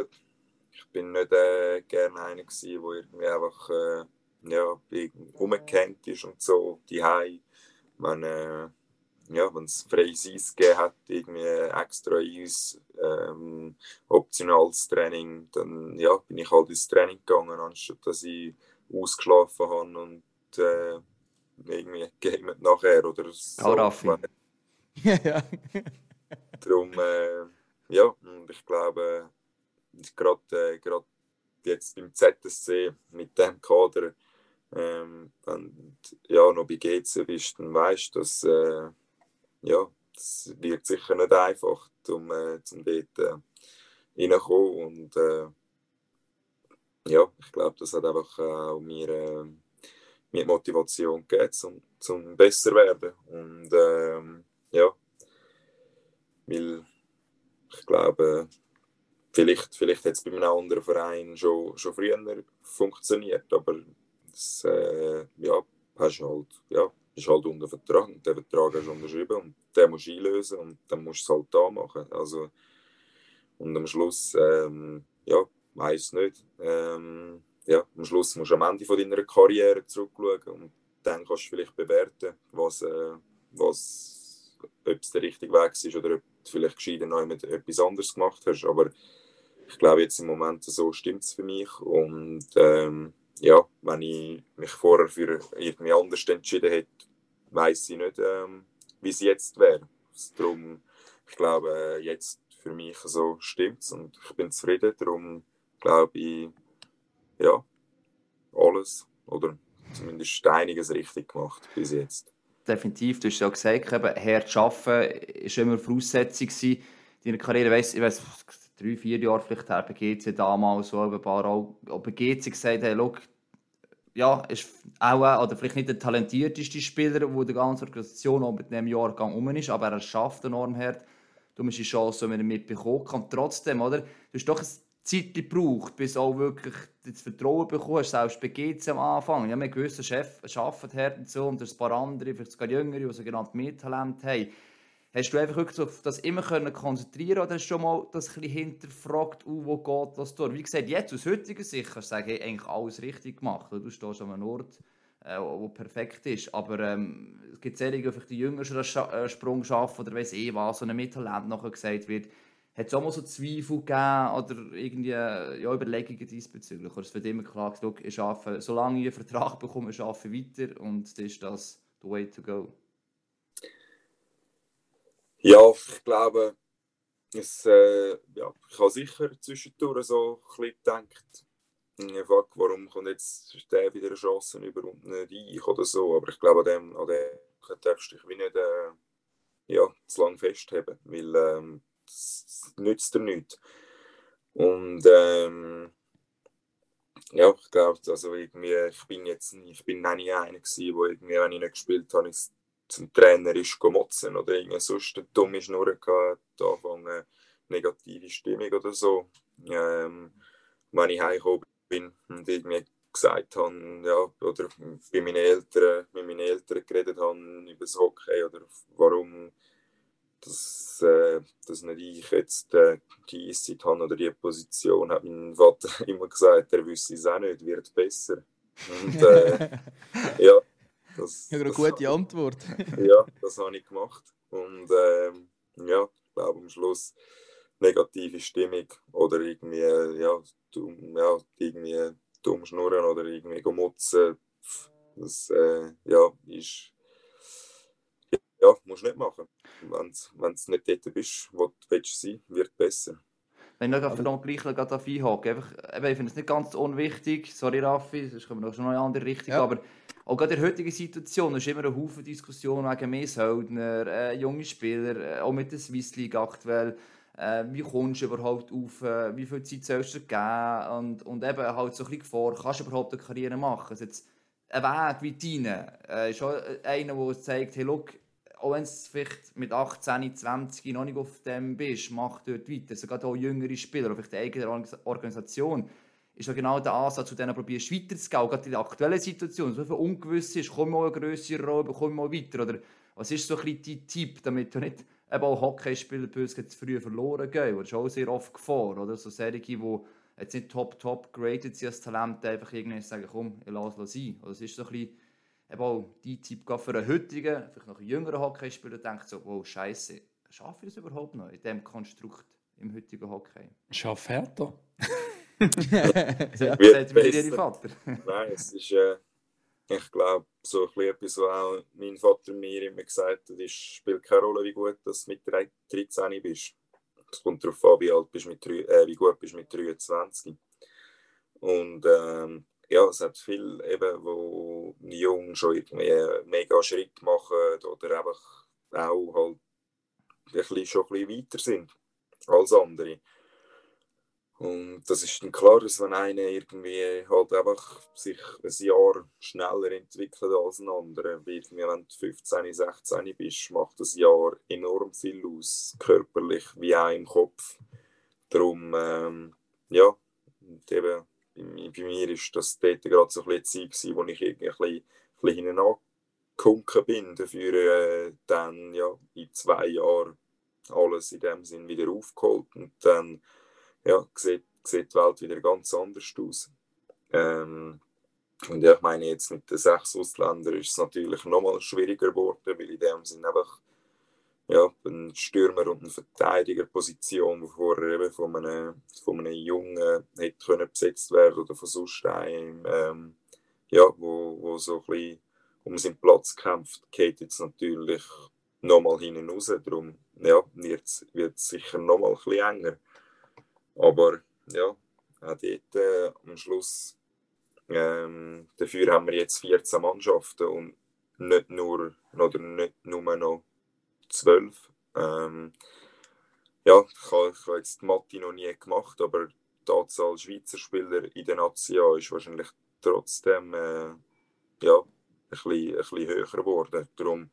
Ich bin nicht äh, gerne einer gewesen, der irgendwie einfach äh, ja, rumgehängt ist und so, die wenn äh, ja, wenn es freies Eis gegeben hat, irgendwie extra Eis, ähm, optionales Training, dann ja, bin ich halt ins Training gegangen, anstatt dass ich ausgeschlafen habe und äh, irgendwie gamet nachher oder so. Auch Raffi. *laughs* ja. Darum, äh, ja, und ich glaube, gerade äh, grad jetzt beim ZSC mit dem Kader, ähm, und ja, noch bei GC bist, dann weißt du, dass äh, ja, es wird sicher nicht einfach, um äh, zum dort äh, reinkommen. Und äh, ja, ich glaube, das hat einfach auch mir, äh, mir Motivation gegeben, zum, zum besser werden. Und ähm, ja, weil ich glaube, vielleicht, vielleicht hat es bei einem anderen Verein schon, schon früher funktioniert, aber das, äh, ja, hast halt, ja, ist halt unter Vertrag und den Vertrag hast du unterschrieben und den musst du einlösen und dann musst du es halt da machen. Also, und am Schluss, ähm, ja, weiß nicht. Ähm, ja, am Schluss musst du am Ende von deiner Karriere zurückschauen und dann kannst du vielleicht bewerten, was, äh, was ob es der richtige Weg ist oder ob du vielleicht gescheiter noch mit etwas anderes gemacht hast. Aber ich glaube, jetzt im Moment so stimmt es für mich. Und ähm, ja, wenn ich mich vorher für irgendwie anders entschieden hätte, weiß ich nicht, ähm, wie es jetzt wäre. Darum, ich glaube, jetzt für mich so stimmt es und ich bin zufrieden. Darum glaube ich, ja, alles oder zumindest einiges richtig gemacht bis jetzt. Definitiv, du hast ja gesagt, eben, hart arbeiten war immer eine Voraussetzung gewesen. deiner Karriere. Weiss, ich weiss, drei, vier Jahren vielleicht her, bei GC damals so ein paar auch, bei GC gesagt, hey, look, ja, ist auch, oder vielleicht nicht der talentierteste Spieler, der die ganze Organisation auch mit diesem Jahrgang um ist, aber er schafft enorm hart. Du musst die Chance, wenn er mitbekommen kann. Trotzdem, oder? Du hast doch ein Zeit gebraucht, bis auch wirklich das Vertrauen bekommst, selbst bei GC am Anfang. Ja, wir gewissen Chef arbeiten hart und so, und ein paar andere, vielleicht sogar Jüngere, die sogenannte Mehrtalent haben. Hast du einfach wirklich auf das immer können konzentrieren oder hast du schon mal das ein hinterfragt, uh, wo geht das durch? Wie gesagt, jetzt aus heutiger Sicht kannst du sagen, hey, eigentlich alles richtig gemacht. Du stehst an einem Ort, äh, wo perfekt ist. Aber ähm, es gibt sehr die die Jünger schon einen äh, Sprung schaffen oder weiß eh was, so ein Mittelland nachher gesagt wird. Hat es auch mal so Zweifel gegeben oder irgendwie äh, ja, Überlegungen diesbezüglich? Oder es wird immer klar gesagt, ich arbeite, solange ich einen Vertrag bekomme, ich arbeite weiter und das ist das the way to go. Ja, ich glaube, es, äh, ja, ich habe sicher zwischendurch so ein gedacht, fuck, warum kommt jetzt der wieder eine Chance über und nicht ich oder so. Aber ich glaube, an dem, an dem darfst du dich nicht äh, ja, zu lange festheben, weil ähm, das nützt dir nichts. Und ähm, ja, ich glaube, also irgendwie, ich bin jetzt ich bin nie einer wo irgendwie, wenn ich nicht gespielt habe, zum Trainer ist motzen oder irgendwie sonst eine dumme Schnur gehabt, anfangen negative Stimmung oder so. Ähm, wenn ich heimgekommen bin und irgendwie gesagt habe, ja, oder bei meinen Eltern, mit meinen Eltern geredet habe über das Hockey oder warum dass, äh, dass nicht ich jetzt äh, die Eiszeit habe oder die Position, hat mein Vater *laughs* immer gesagt, er wüsste es auch nicht, wird besser. Und äh, *laughs* ja, das, ja, eine gute Antwort. *laughs* ja, das habe ich gemacht. Und ähm, ja, ich glaube am Schluss negative Stimmung oder irgendwie, ja, dumm, ja, irgendwie dumm schnurren oder irgendwie motzen. Das äh, ja, ist. Ja, musst du nicht machen. Wenn du nicht dort bist, wo du willst sein, wird besser. Wenn ich noch gleich gerade einhaken einfach, Ich finde es nicht ganz unwichtig, sorry Raffi, sonst kommen wir noch schon in eine andere Richtung, ja. aber auch gerade in der heutigen Situation ist immer ein Haufen Diskussion wegen mehr Söldner, äh, junge Spieler, äh, auch mit der Swiss League aktuell. Äh, wie kommst du überhaupt auf, äh, wie viel Zeit sollst du geben und, und eben halt so ein bisschen vor, kannst du überhaupt eine Karriere machen? Also jetzt ein Weg wie deine äh, ist auch einer, der zeigt, hey, look, auch wenn du vielleicht mit 18, 20 noch nicht auf dem bist, mach dort weiter. Also auch jüngere Spieler, vielleicht eine eigene Organisation, ist ja genau der Ansatz, zu denen probierst weiterzugehen. Gerade in der aktuellen Situation, so viel ungewiss ist, komm mal eine größere Rolle, komm mal weiter. Oder was ist so ein bisschen dein Tipp, damit du nicht eben auch Hockeyspieler böse zu früh verloren gehen? Das ist auch sehr oft Gefahr, oder? So Serien, die jetzt nicht top, top graded sind als Talent, einfach irgendwie sagen, komm, ich lasse es sein. Oder es ist so ein bisschen eben auch die Tipp für einen heutigen, vielleicht noch einen jüngeren Hockeyspieler, denkt so, wow, scheiße, schaffe ich das überhaupt noch in diesem Konstrukt im heutigen Hockey? Schaff härter. *laughs* Sagt mir Ihr Vater? Nein, es ist, äh, ich glaube, so ein etwas, was auch mein Vater mir immer gesagt hat, es spielt keine Rolle, wie gut du mit 13 bist. Es kommt darauf an, wie, alt bist mit, äh, wie gut bist mit 23. Und ähm, ja, es hat viele eben, wo jung schon irgendwie mega Schritt machen oder einfach auch halt ein bisschen, schon ein bisschen weiter sind als andere. Und das ist dann klar, dass wenn einer irgendwie halt einfach sich ein Jahr schneller entwickelt als ein anderer, irgendwie wenn du 15, 16 bist, macht das Jahr enorm viel aus, körperlich wie auch im Kopf. Darum, ähm, ja, und eben bei mir ist das dort gerade so ein bisschen Zeit wo ich irgendwie ein bisschen, ein bisschen hinten bin, dafür äh, dann ja, in zwei Jahren alles in dem Sinn wieder aufgeholt und dann ja, sieht, sieht die Welt wieder ganz anders aus. Ähm, und ja, ich meine, jetzt mit den sechs Ausländern ist es natürlich nochmal schwieriger geworden, weil in dem Sinn einfach ja, ein Stürmer und eine Verteidigerposition, die vorher eben von einem, von einem Jungen hätte können besetzt werden oder von sonst einem, ähm, ja, wo, wo so ein bisschen um seinen Platz kämpft, geht jetzt natürlich nochmal hinten raus. Darum ja, wird es sicher nochmal ein bisschen enger. Aber ja, auch dort äh, am Schluss, ähm, dafür haben wir jetzt 14 Mannschaften und nicht nur, oder nicht nur noch zwölf. Ähm, ja, ich habe, jetzt die Mathe noch nie gemacht, aber die Anzahl Schweizer Spieler in der Nazi ist wahrscheinlich trotzdem äh, ja, ein, bisschen, ein bisschen höher geworden. Darum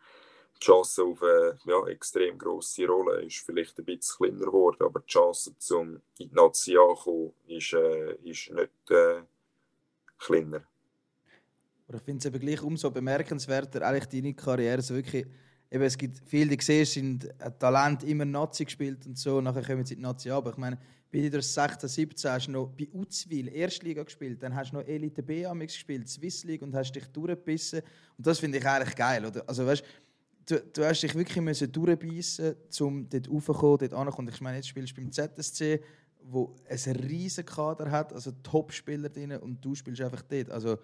die Chance auf eine ja, extrem grosse Rolle ist vielleicht ein bisschen kleiner geworden, aber die Chance, um in die Nazi zu kommen, ist, äh, ist nicht äh, kleiner. ich finde es eben gleich umso bemerkenswerter, eigentlich deine Karriere so wirklich eben, es gibt viele, die siehst, sind ein Talent immer Nazi gespielt und so, nachher kommen sie in die Nazi aber ich meine, bei dir 16, 17 hast du noch bei Uzwil Erstliga gespielt, dann hast du noch Elite B Amix gespielt, Swiss League und hast dich durchgebissen und das finde ich eigentlich geil, oder? Also weißt, du, du hast dich wirklich müssen durchbeissen, um dort raufzukommen, dort anzukommen. Ich meine, jetzt spielst du beim ZSC, wo ein riesen Kader hat, also Top-Spieler drin und du spielst einfach dort. Also,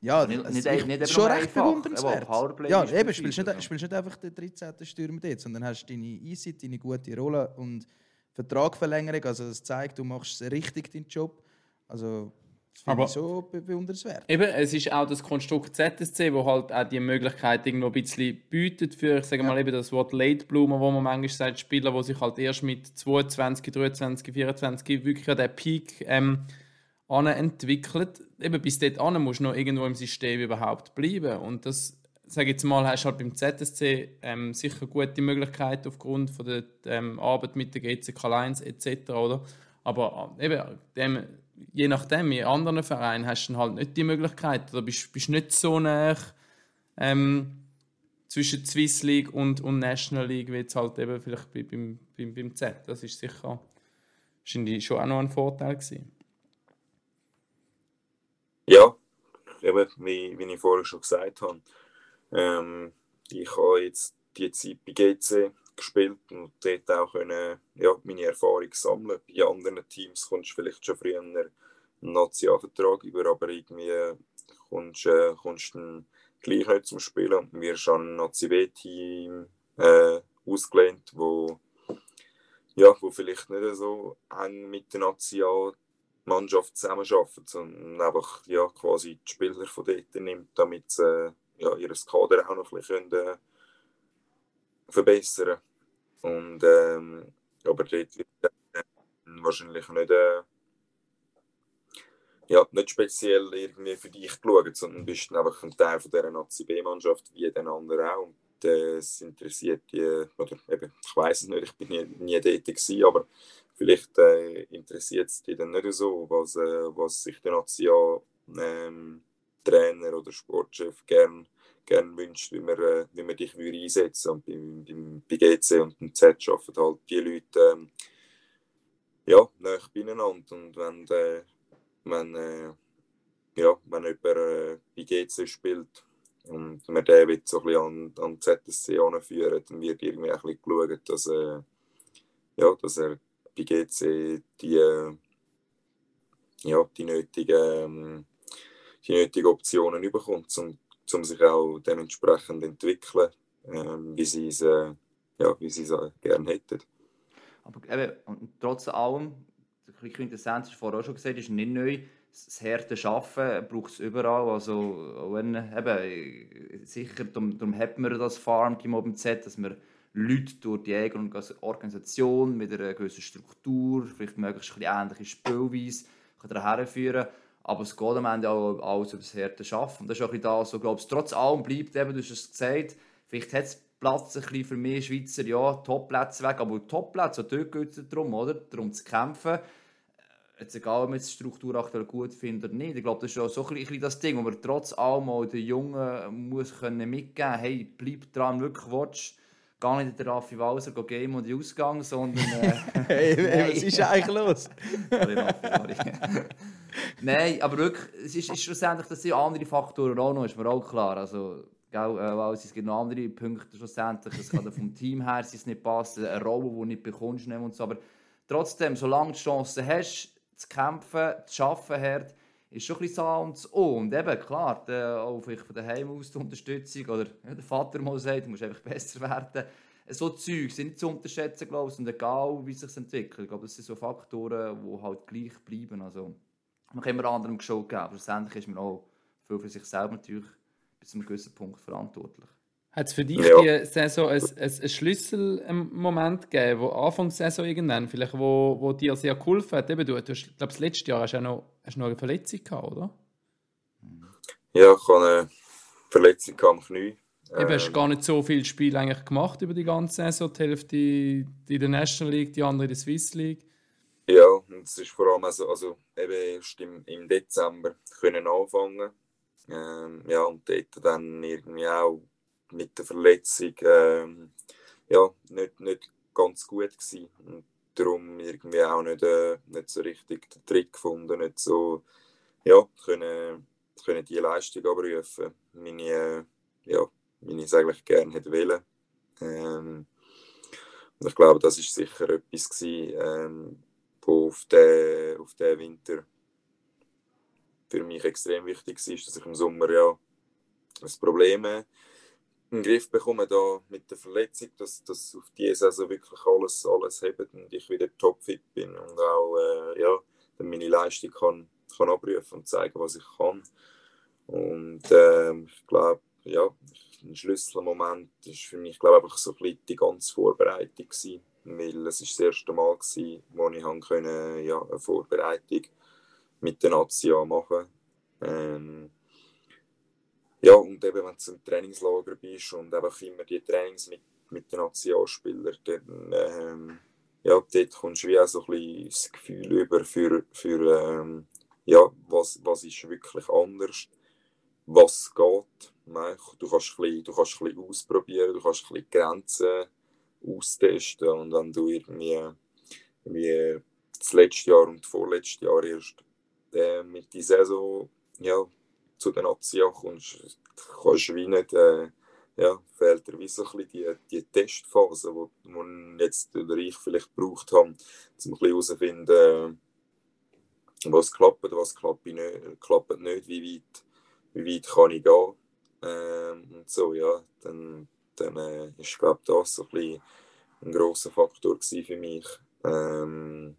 ja, nicht, also nicht, ich, nicht schon recht bewundernswert. Ja, eben, spielst nicht, spielst nicht einfach den 13. Stürmer dort, sondern hast deine Easy, deine gute Rolle und Vertragverlängerung. Also das zeigt, du machst richtig deinen Job. Also das finde Aber- ich so be bewundernswert. Eben, es ist auch das Konstrukt ZSC, wo halt auch die Möglichkeit irgendwo ein bisschen bietet für, ich sage mal eben das Wort Late Bloomer, wo man manchmal sagt, Spieler, die sich halt erst mit 22, 23, 24 wirklich an den Peak ähm, entwickelt. Eben bis dort an musst du noch irgendwo im System überhaupt bleiben. Und das, sage ich jetzt mal, hast du halt beim ZSC ähm, sicher gute Möglichkeiten aufgrund von der ähm, Arbeit mit der GCK Lions etc. Oder? Aber äh, eben, dem, je nachdem, in anderen Vereinen hast du halt nicht die Möglichkeit oder bist, bist nicht so nah ähm, zwischen Swiss League und, und National League, wie jetzt halt eben vielleicht bei, beim, beim, beim Z. Das ist sicher schon auch noch ein Vorteil gewesen. Ja, eben, wie, wie ich vorher schon gesagt habe. Ähm, ich habe jetzt die Zeit bei GC gespielt und dort auch können, ja, meine Erfahrung sammeln. Bei anderen Teams kommst du vielleicht schon früher einen Nationalvertrag über, aber irgendwie kommst, äh, kommst du gleich nicht zum Spielen. Wir haben ein Nazi-B-Team äh, ausgelehnt, wo, ja, wo vielleicht nicht so eng mit der National Mannschaft zusammenarbeitet, sondern einfach ja, quasi die Spieler von dort nimmt, damit sie äh, ja, ihr Kader auch noch ein bisschen können, äh, verbessern Und ähm, aber dort wird äh, wahrscheinlich nicht, äh, ja, nicht speziell irgendwie für dich geschaut, sondern bist einfach ein Teil von dieser Nazi-B-Mannschaft wie den anderen auch. Und äh, es interessiert die, oder eben, ich weiß es nicht, ich bin nie, nie dort gewesen, aber vielleicht äh, interessiert es dich dann nicht so, was, äh, was sich der Nation ähm, oder Sportchef gern, gern wünscht, wie man, äh, wie man dich würde einsetzen Und beim, beim, bei GC und dem Z arbeiten halt die Leute ähm, ja, näher beieinander. Und wenn, äh, wenn, äh, ja, wenn jemand äh, GC spielt und man den will so ein bisschen an, an ZSC anführen, dann wird irgendwie ein bisschen geschaut, dass, äh, ja, dass er bei GC die, äh, ja, die, nötigen, ähm, die nötigen Optionen bekommt, um, um sich auch dementsprechend entwickeln, ähm, wie sie es äh, ja, gerne hätten. Aber eben, trotz allem, die Quintessenz ist vorher auch schon gesagt, ist nicht neu. Das harte Arbeiten braucht es überall. Also, wenn, eben, sicher, darum, darum hat man das Farmteam oben Z, dass man Leute durch die eigene Organisation mit einer gewissen Struktur, vielleicht möglichst ein ähnliche Spielweise, herführen kann. Aber es geht am Ende auch alles über das harte Arbeiten. Und das ist auch das, so, glaube ich, trotz allem bleibt, eben, du hast es gesagt, vielleicht hat es Platz ein bisschen für mehr Schweizer, ja, Topplätze weg, aber Topplätze, dort geht es darum, oder? darum zu kämpfen. Jetzt egal, ob man die Struktur aktuell gut findet oder nicht. Ich glaube, das ist auch so ein bisschen das Ding, wo man trotz allem auch den Jungen muss können mitgeben hey, bleib dran, wirklich willst. Gar nicht der Raffi Walser Game und Ausgang, sondern... Äh, *laughs* Hey, hey, was ist eigentlich los? *laughs* sorry, Raffi, sorry. *laughs* Nein, aber wirklich, es ist, ist schlussendlich, das sind andere Faktoren auch noch, ist mir auch klar. Also, gell, äh, es gibt noch andere Punkte schlussendlich. Es kann vom Team her es nicht passen, eine Rolle, die du nicht bekommst nehmen und so. Aber trotzdem, solange du die Chance hast, zu kämpfen, zu arbeiten, hart, ist schon ein bisschen so und so. Und eben, klar, der, auch vielleicht von daheim aus die Unterstützung oder ja, der Vater mal sagt, du musst einfach besser werden. So Zeug sind nicht zu unterschätzen, glaube ich, und egal, wie es sich entwickelt. Ich glaube, das sind so Faktoren, die halt gleich bleiben. Also, man kann immer anderem geschaut geben, aber schlussendlich ist man auch viel für sich selber natürlich bis zu einem gewissen Punkt verantwortlich. Hat es für dich ja. die Saison ein, ein, ein Schlüsselmoment gegeben, wo Anfang der Saison irgendwann, vielleicht, wo, wo dir sehr geholfen hat? Eben, du, du hast, glaube das letzte Jahr hast du noch, hast noch eine Verletzung gehabt, oder? Ja, ich habe eine Verletzung am Knie. Eben, hast ähm, gar nicht so viele Spiele eigentlich gemacht über die ganze Saison. Die Hälfte in der National League, die andere in der Swiss League. Ja, und es ist vor allem also, also eben erst im, im Dezember können anfangen. Ähm, ja, und dort dann irgendwie auch mit der Verletzung ähm, ja, nicht, nicht ganz gut gewesen. Und darum irgendwie auch nicht, äh, nicht so richtig den Trick gefunden, nicht so ja, können, können die Leistung abrufen, meine, äh, ja, meine ich eigentlich gerne hätte wollen. Ähm, und ich glaube, das ist sicher etwas gewesen, ähm, auf den, auf den Winter für mich extrem wichtig war, dass ich im Sommer ja das Problem in den Griff bekomme da mit der Verletzung, dass, dass auf diese Saison wirklich alles, alles hebt und ich wieder topfit bin und auch äh, ja, meine Leistung kann, kann abrufen und zeigen, was ich kann. Und äh, ich glaube, ja, ein Schlüsselmoment war für mich, glaube einfach so ein die ganze Vorbereitung gewesen, weil es ist das erste Mal gewesen, wo ich können, ja, eine Vorbereitung mit der Nazi machen ähm, ja, und eben, wenn du im Trainingslager bist und einfach immer die Trainings mit, mit den Nationalspielern, dann ähm, ja, dort kommst du wie auch so ein bisschen das Gefühl über für, für ähm, ja, was, was ist wirklich anders, was geht. Du kannst, ein bisschen, du kannst ein bisschen ausprobieren, du kannst ein bisschen Grenzen austesten und wenn du irgendwie wie das letzte Jahr und das vorletzte Jahr erst äh, mit der Saison ja, zu den Nazi kommst, kannst du wie nicht, äh, ja, fehlt dir wie so ein bisschen die, die Testphase, die wo jetzt oder ich vielleicht gebraucht habe, um ein bisschen herauszufinden, was klappt, was klappt nicht, klappt nicht wie, weit, wie weit kann ich gehen. Ähm, und so, ja, dann, dann äh, ist, glaube das so ein, bisschen ein grosser Faktor für mich. Ähm,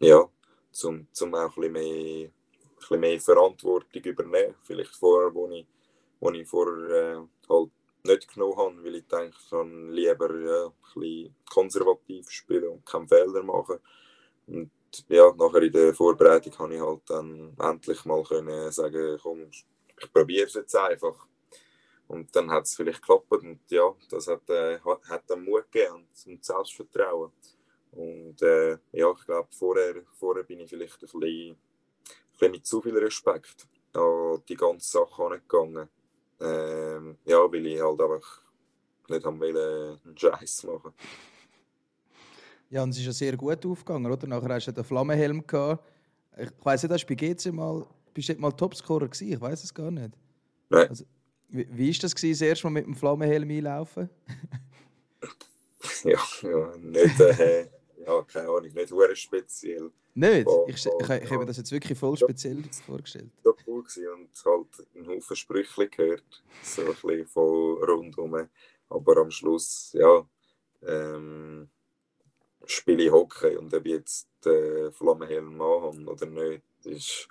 ja, zum, zum auch ein bisschen mehr, ein bisschen mehr Verantwortung übernehmen. Vielleicht vorher, wo ich, wo ich vorher äh, halt nicht genommen habe, weil ich denke, ich kann lieber ja, ein bisschen konservativ spielen und keine Fehler machen. Und ja, nachher in der Vorbereitung kann ich halt dann endlich mal können sagen, komm, ich probiere es jetzt einfach. Und dann hat es vielleicht geklappt und ja, das hat, äh, hat dann Mut gegeben und Selbstvertrauen. Und äh, ja, ich glaube, vorher, vorher bin ich vielleicht ein bisschen, ein bisschen mit zu viel Respekt an die ganze Sache angegangen. Ähm, ja, weil ich halt einfach nicht haben wollen, einen Scheiß machen. Ja, und es ist ja sehr gut aufgegangen, oder? Nachher hast du den Flammenhelm gehabt. Ich weiss nicht, hast du bei GC mal, bist du mal Topscorer gewesen? Ich weiß es gar nicht. Nein. Also, wie, wie ist das gewesen, das erste Mal mit dem Flammenhelm einlaufen? ja, ja, nicht, äh, ja, keine Ahnung, nicht sehr speziell. Nicht? ich, ich, ich, ich habe mir das jetzt wirklich voll speziell ja, vorgestellt. Ja, cool gewesen und halt einen Haufen Sprüche gehört, so ein bisschen von rundum. Aber am Schluss, ja, ähm, spiele ich Hockey und ob ich jetzt den Flammenhelm machen oder nicht, ist,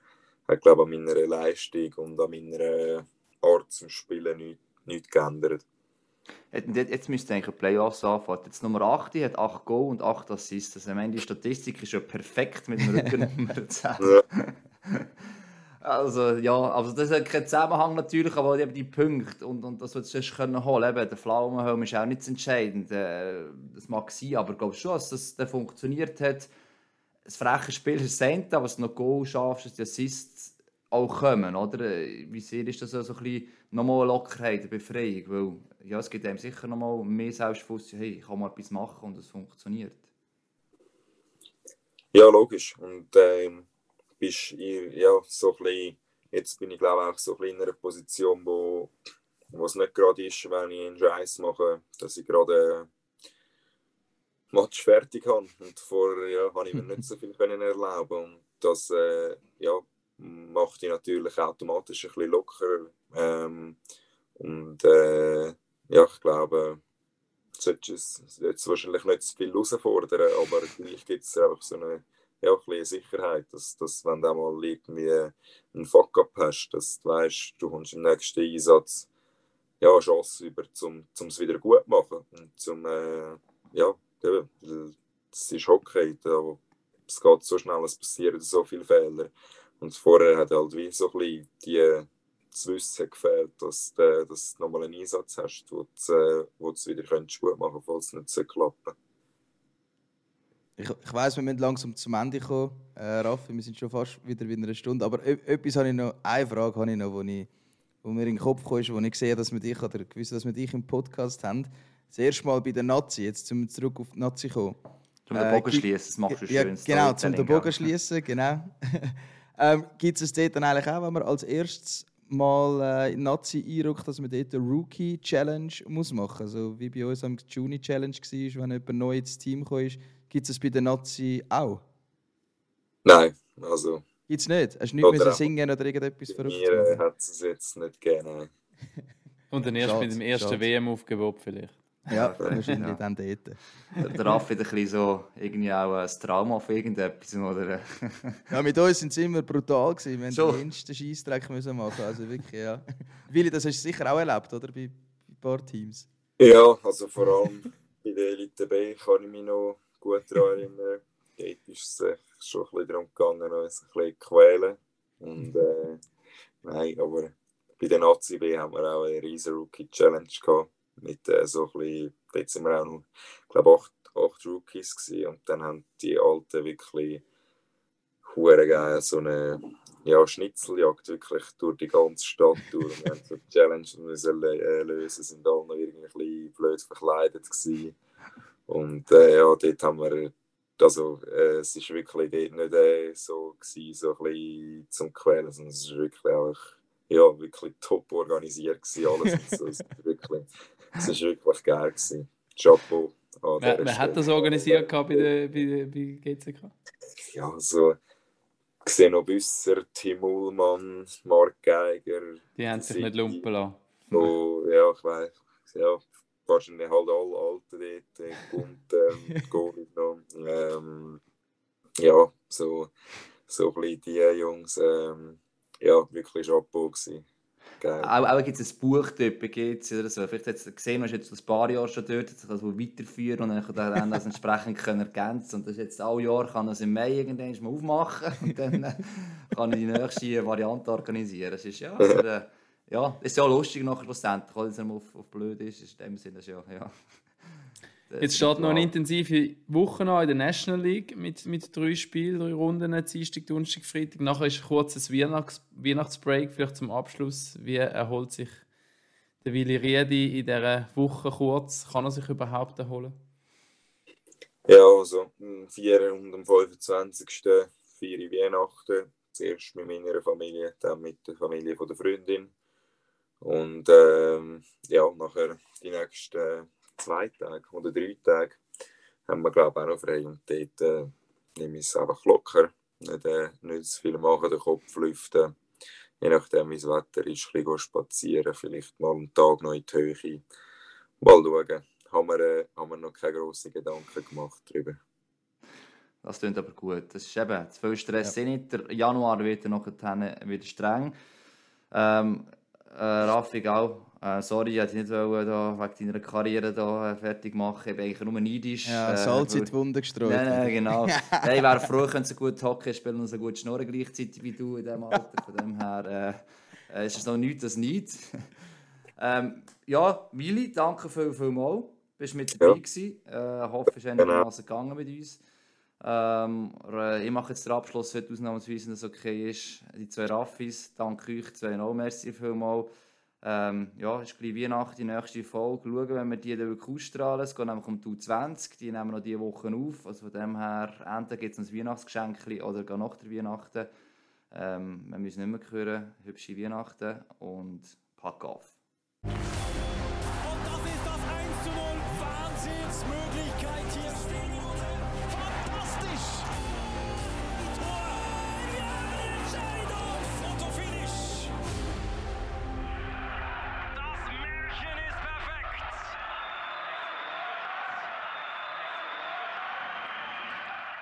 hat, glaube ich, an meiner Leistung und an meiner Art zum Spielen nichts, nichts geändert. Jetzt müsste eigentlich ein Playoffs anfangen. Jetzt Nummer 8 hat 8 Go und 8 Assists. Also, ich meine, die Statistik ist ja perfekt mit dem Rücken Nummer 10. Also ja, also das hat keinen Zusammenhang natürlich, aber eben die Punkte und, und das, was du können holen eben, der Pflaumenhelm ist auch nicht entscheidend. Äh, das mag sein, aber ich glaube schon, dass das, funktioniert hat. Das freche Spiel ist das aber es noch Goal schaffst, dass die Assists auch kommen, oder? Wie sehr ist das so ein bisschen nochmal eine Lockerheit, eine Befreiung? Weil ja, es gibt einem sicher nochmal mehr Selbstbewusstsein, hey, ich kann mal etwas machen und es funktioniert. Ja, logisch. Und ähm bist ja, so ein bisschen, jetzt bin ich glaube auch so ein in einer Position, wo was nicht gerade ist, wenn ich einen Scheiß mache, dass ich gerade Match fertig habe. Und vorher ja, habe ich mir nicht so viel *laughs* können erlauben und das äh, ja, macht dich natürlich automatisch ein bisschen lockerer. Ähm, und äh, ja, ich glaube, solltest jetzt wahrscheinlich nicht zu viel herausfordern, aber gleich gibt es einfach so eine ja, ein bisschen Sicherheit, dass, dass wenn du mal irgendwie einen Fuck-up hast, dass du weißt, du kommst im nächsten Einsatz ja, Chance über, um es wieder gut zu machen. Und zum, äh, ja, es ist Hockey, da, es geht so schnell, es passieren so viele Fehler. Und vorher hat halt wie so ein bisschen die, das Wissen gefehlt, dass, äh, dass du nochmal einen Einsatz hast, wo du, äh, wo du es wieder könntest gut machen falls es nicht so klappt. Ich, ich weiss, wir müssen langsam zum Ende kommen. Äh, Raffi, wir sind schon fast wieder in einer Stunde. Aber etwas habe ich noch, eine Frage habe ich noch, wo, ich, wo mir in den Kopf kam, wo ich sehe, dass wir dich oder gewusst, dass wir dich im Podcast haben. Das erste Mal bei der Nazi, jetzt zum zurück auf die Nazi kommen. Zum den Bogen äh, schließen, das machst du ja, schön. Genau, zum den Bogen schließen, genau. *laughs* ähm, Gibt es dort dann eigentlich auch, wenn man als erstes mal äh, in Nazi einrückt, dass man dort eine Rookie-Challenge muss machen muss? Also wie bei uns am Juni-Challenge war, wenn jemand neu ins Team kam, gibt es das bei der Nazi auch? Nein, also... Gibt es nicht? Hast du nicht müssen singen oder irgendetwas verrückt Mir hat es jetzt nicht gegeben, Und dann erst mit dem ersten WM-Aufgebot vielleicht. *laughs* Ja, wahrscheinlich ja. dann dort. Der, der Raffi hat ein bisschen so irgendwie auch ein Trauma auf irgendetwas, oder? *laughs* ja, mit uns waren sie immer brutal gewesen. Wir so. den minsten Scheissdreck müssen machen. Also wirklich, ja. Willi, das hast du sicher auch erlebt, oder? Bei, bei ein paar Teams. Ja, also vor allem bei der Elite B kann ich mich noch gut daran erinnern. Dort ist es schon ein bisschen darum gegangen, uns ein bisschen zu quälen. Und äh, nein, aber bei der Nazi B haben wir auch eine riesen Rookie-Challenge gehabt mit äh, so ein bisschen, dort sind wir auch ich glaube, acht, acht Rookies gewesen. und dann haben die Alten wirklich hure geil, so eine ja, Schnitzeljagd wirklich durch die ganze Stadt durch. Wir haben so die Challenge müssen äh, lösen, sind alle noch irgendwie ein bisschen blöd verkleidet gewesen. Und äh, ja, dort haben wir, also äh, es ist wirklich dort nicht äh, so gewesen, so ein bisschen zum Quälen, sondern es ist wirklich auch ja, wirklich top organisiert gewesen, alles. so, es ist wirklich es war wirklich geil. Gewesen. Chapeau. Wer, wer hat das organisiert bei, der, bei, bei GCK? Ja, so Xeno Büsser, Tim Ullmann, Mark Geiger. Die haben sich nicht lumpen lassen. So, ja, ich weiß. Ja, wahrscheinlich halt alle Alten dort. Und *laughs* ähm, Gold noch. Ähm, ja, so, so ein bisschen die Jungs. Ähm, ja, wirklich Chapeau gewesen. Auch, auch gibt es ein Buch dort GC oder so. Vielleicht hast du gesehen, du jetzt ein paar Jahre schon dort, das also weiterführen und dann kann das entsprechend können ergänzen. Und das jetzt alle Jahre kann das im Mai irgendwann mal aufmachen und dann äh, kann ich die nächste Variante organisieren. Das ist ja, äh, ja, ist ja lustig nachher schlussendlich, weil es auf, auf blöd ist. In dem Sinne ist ja, ja. Jetzt steht noch eine intensive Woche an in der National League mit, mit drei Spielen, drei Runden, Dienstag, Donnerstag, Freitag. Nachher ist ein kurzes Weihnachts Weihnachtsbreak, vielleicht zum Abschluss. Wie erholt sich der Willi Riedi in dieser Woche kurz? Kann er sich überhaupt erholen? Ja, also am 4. und am 25. feiere ich Weihnachten. Zuerst mit meiner Familie, dann mit der Familie von der Freundin. Und ähm, ja, nachher die nächsten zwei Tage oder drei Tage haben wir, glaube ich, auch noch frei. Und dort äh, nehme ich es einfach locker. Nicht, äh, nicht zu viel machen, den Kopf lüften. Je nachdem, wie das Wetter ist, ein bisschen spazieren, vielleicht mal einen Tag noch in die Höhe. Mal schauen. Haben wir, äh, haben wir noch keine grossen Gedanken gemacht darüber. Das klingt aber gut. Das ist eben, zu viel Stress ja. nicht. Der Januar wird dann noch wieder streng. Ähm, äh, Rafik auch äh, sorry, ich wollte nicht wollen, da, wegen deiner Karriere da, äh, fertig machen. Ich bin eigentlich nur neidisch. Ja, äh, Salz in die Wunde gestreut. Nein, nein, genau. *laughs* nein, ich wäre froh, wenn sie gut Hockey spielen und so gut schnurren gleichzeitig wie du in diesem Alter. Von dem her äh, äh, ist es noch nichts als nichts. *laughs* ähm, ja, Willi, danke viel, viel mal. Du bist mit dabei ja. gewesen. Äh, hoffe, es ist einigermaßen gegangen mit uns. Ähm, ich mache jetzt den Abschluss heute ausnahmsweise, wenn es okay ist. Die zwei Raffis, danke euch zwei noch, merci vielmals. Ähm, ja, ist gleich Weihnachten, die nächste Folge. Schauen, wenn wir die dann wirklich ausstrahlen. Es geht nämlich um die 20 die nehmen wir noch diese Woche auf. Also von dem her, entweder gibt es ein Weihnachtsgeschenk oder gar nach der Weihnachten. Ähm, wir müssen nicht mehr hören. Hübsche Weihnachten und pack auf.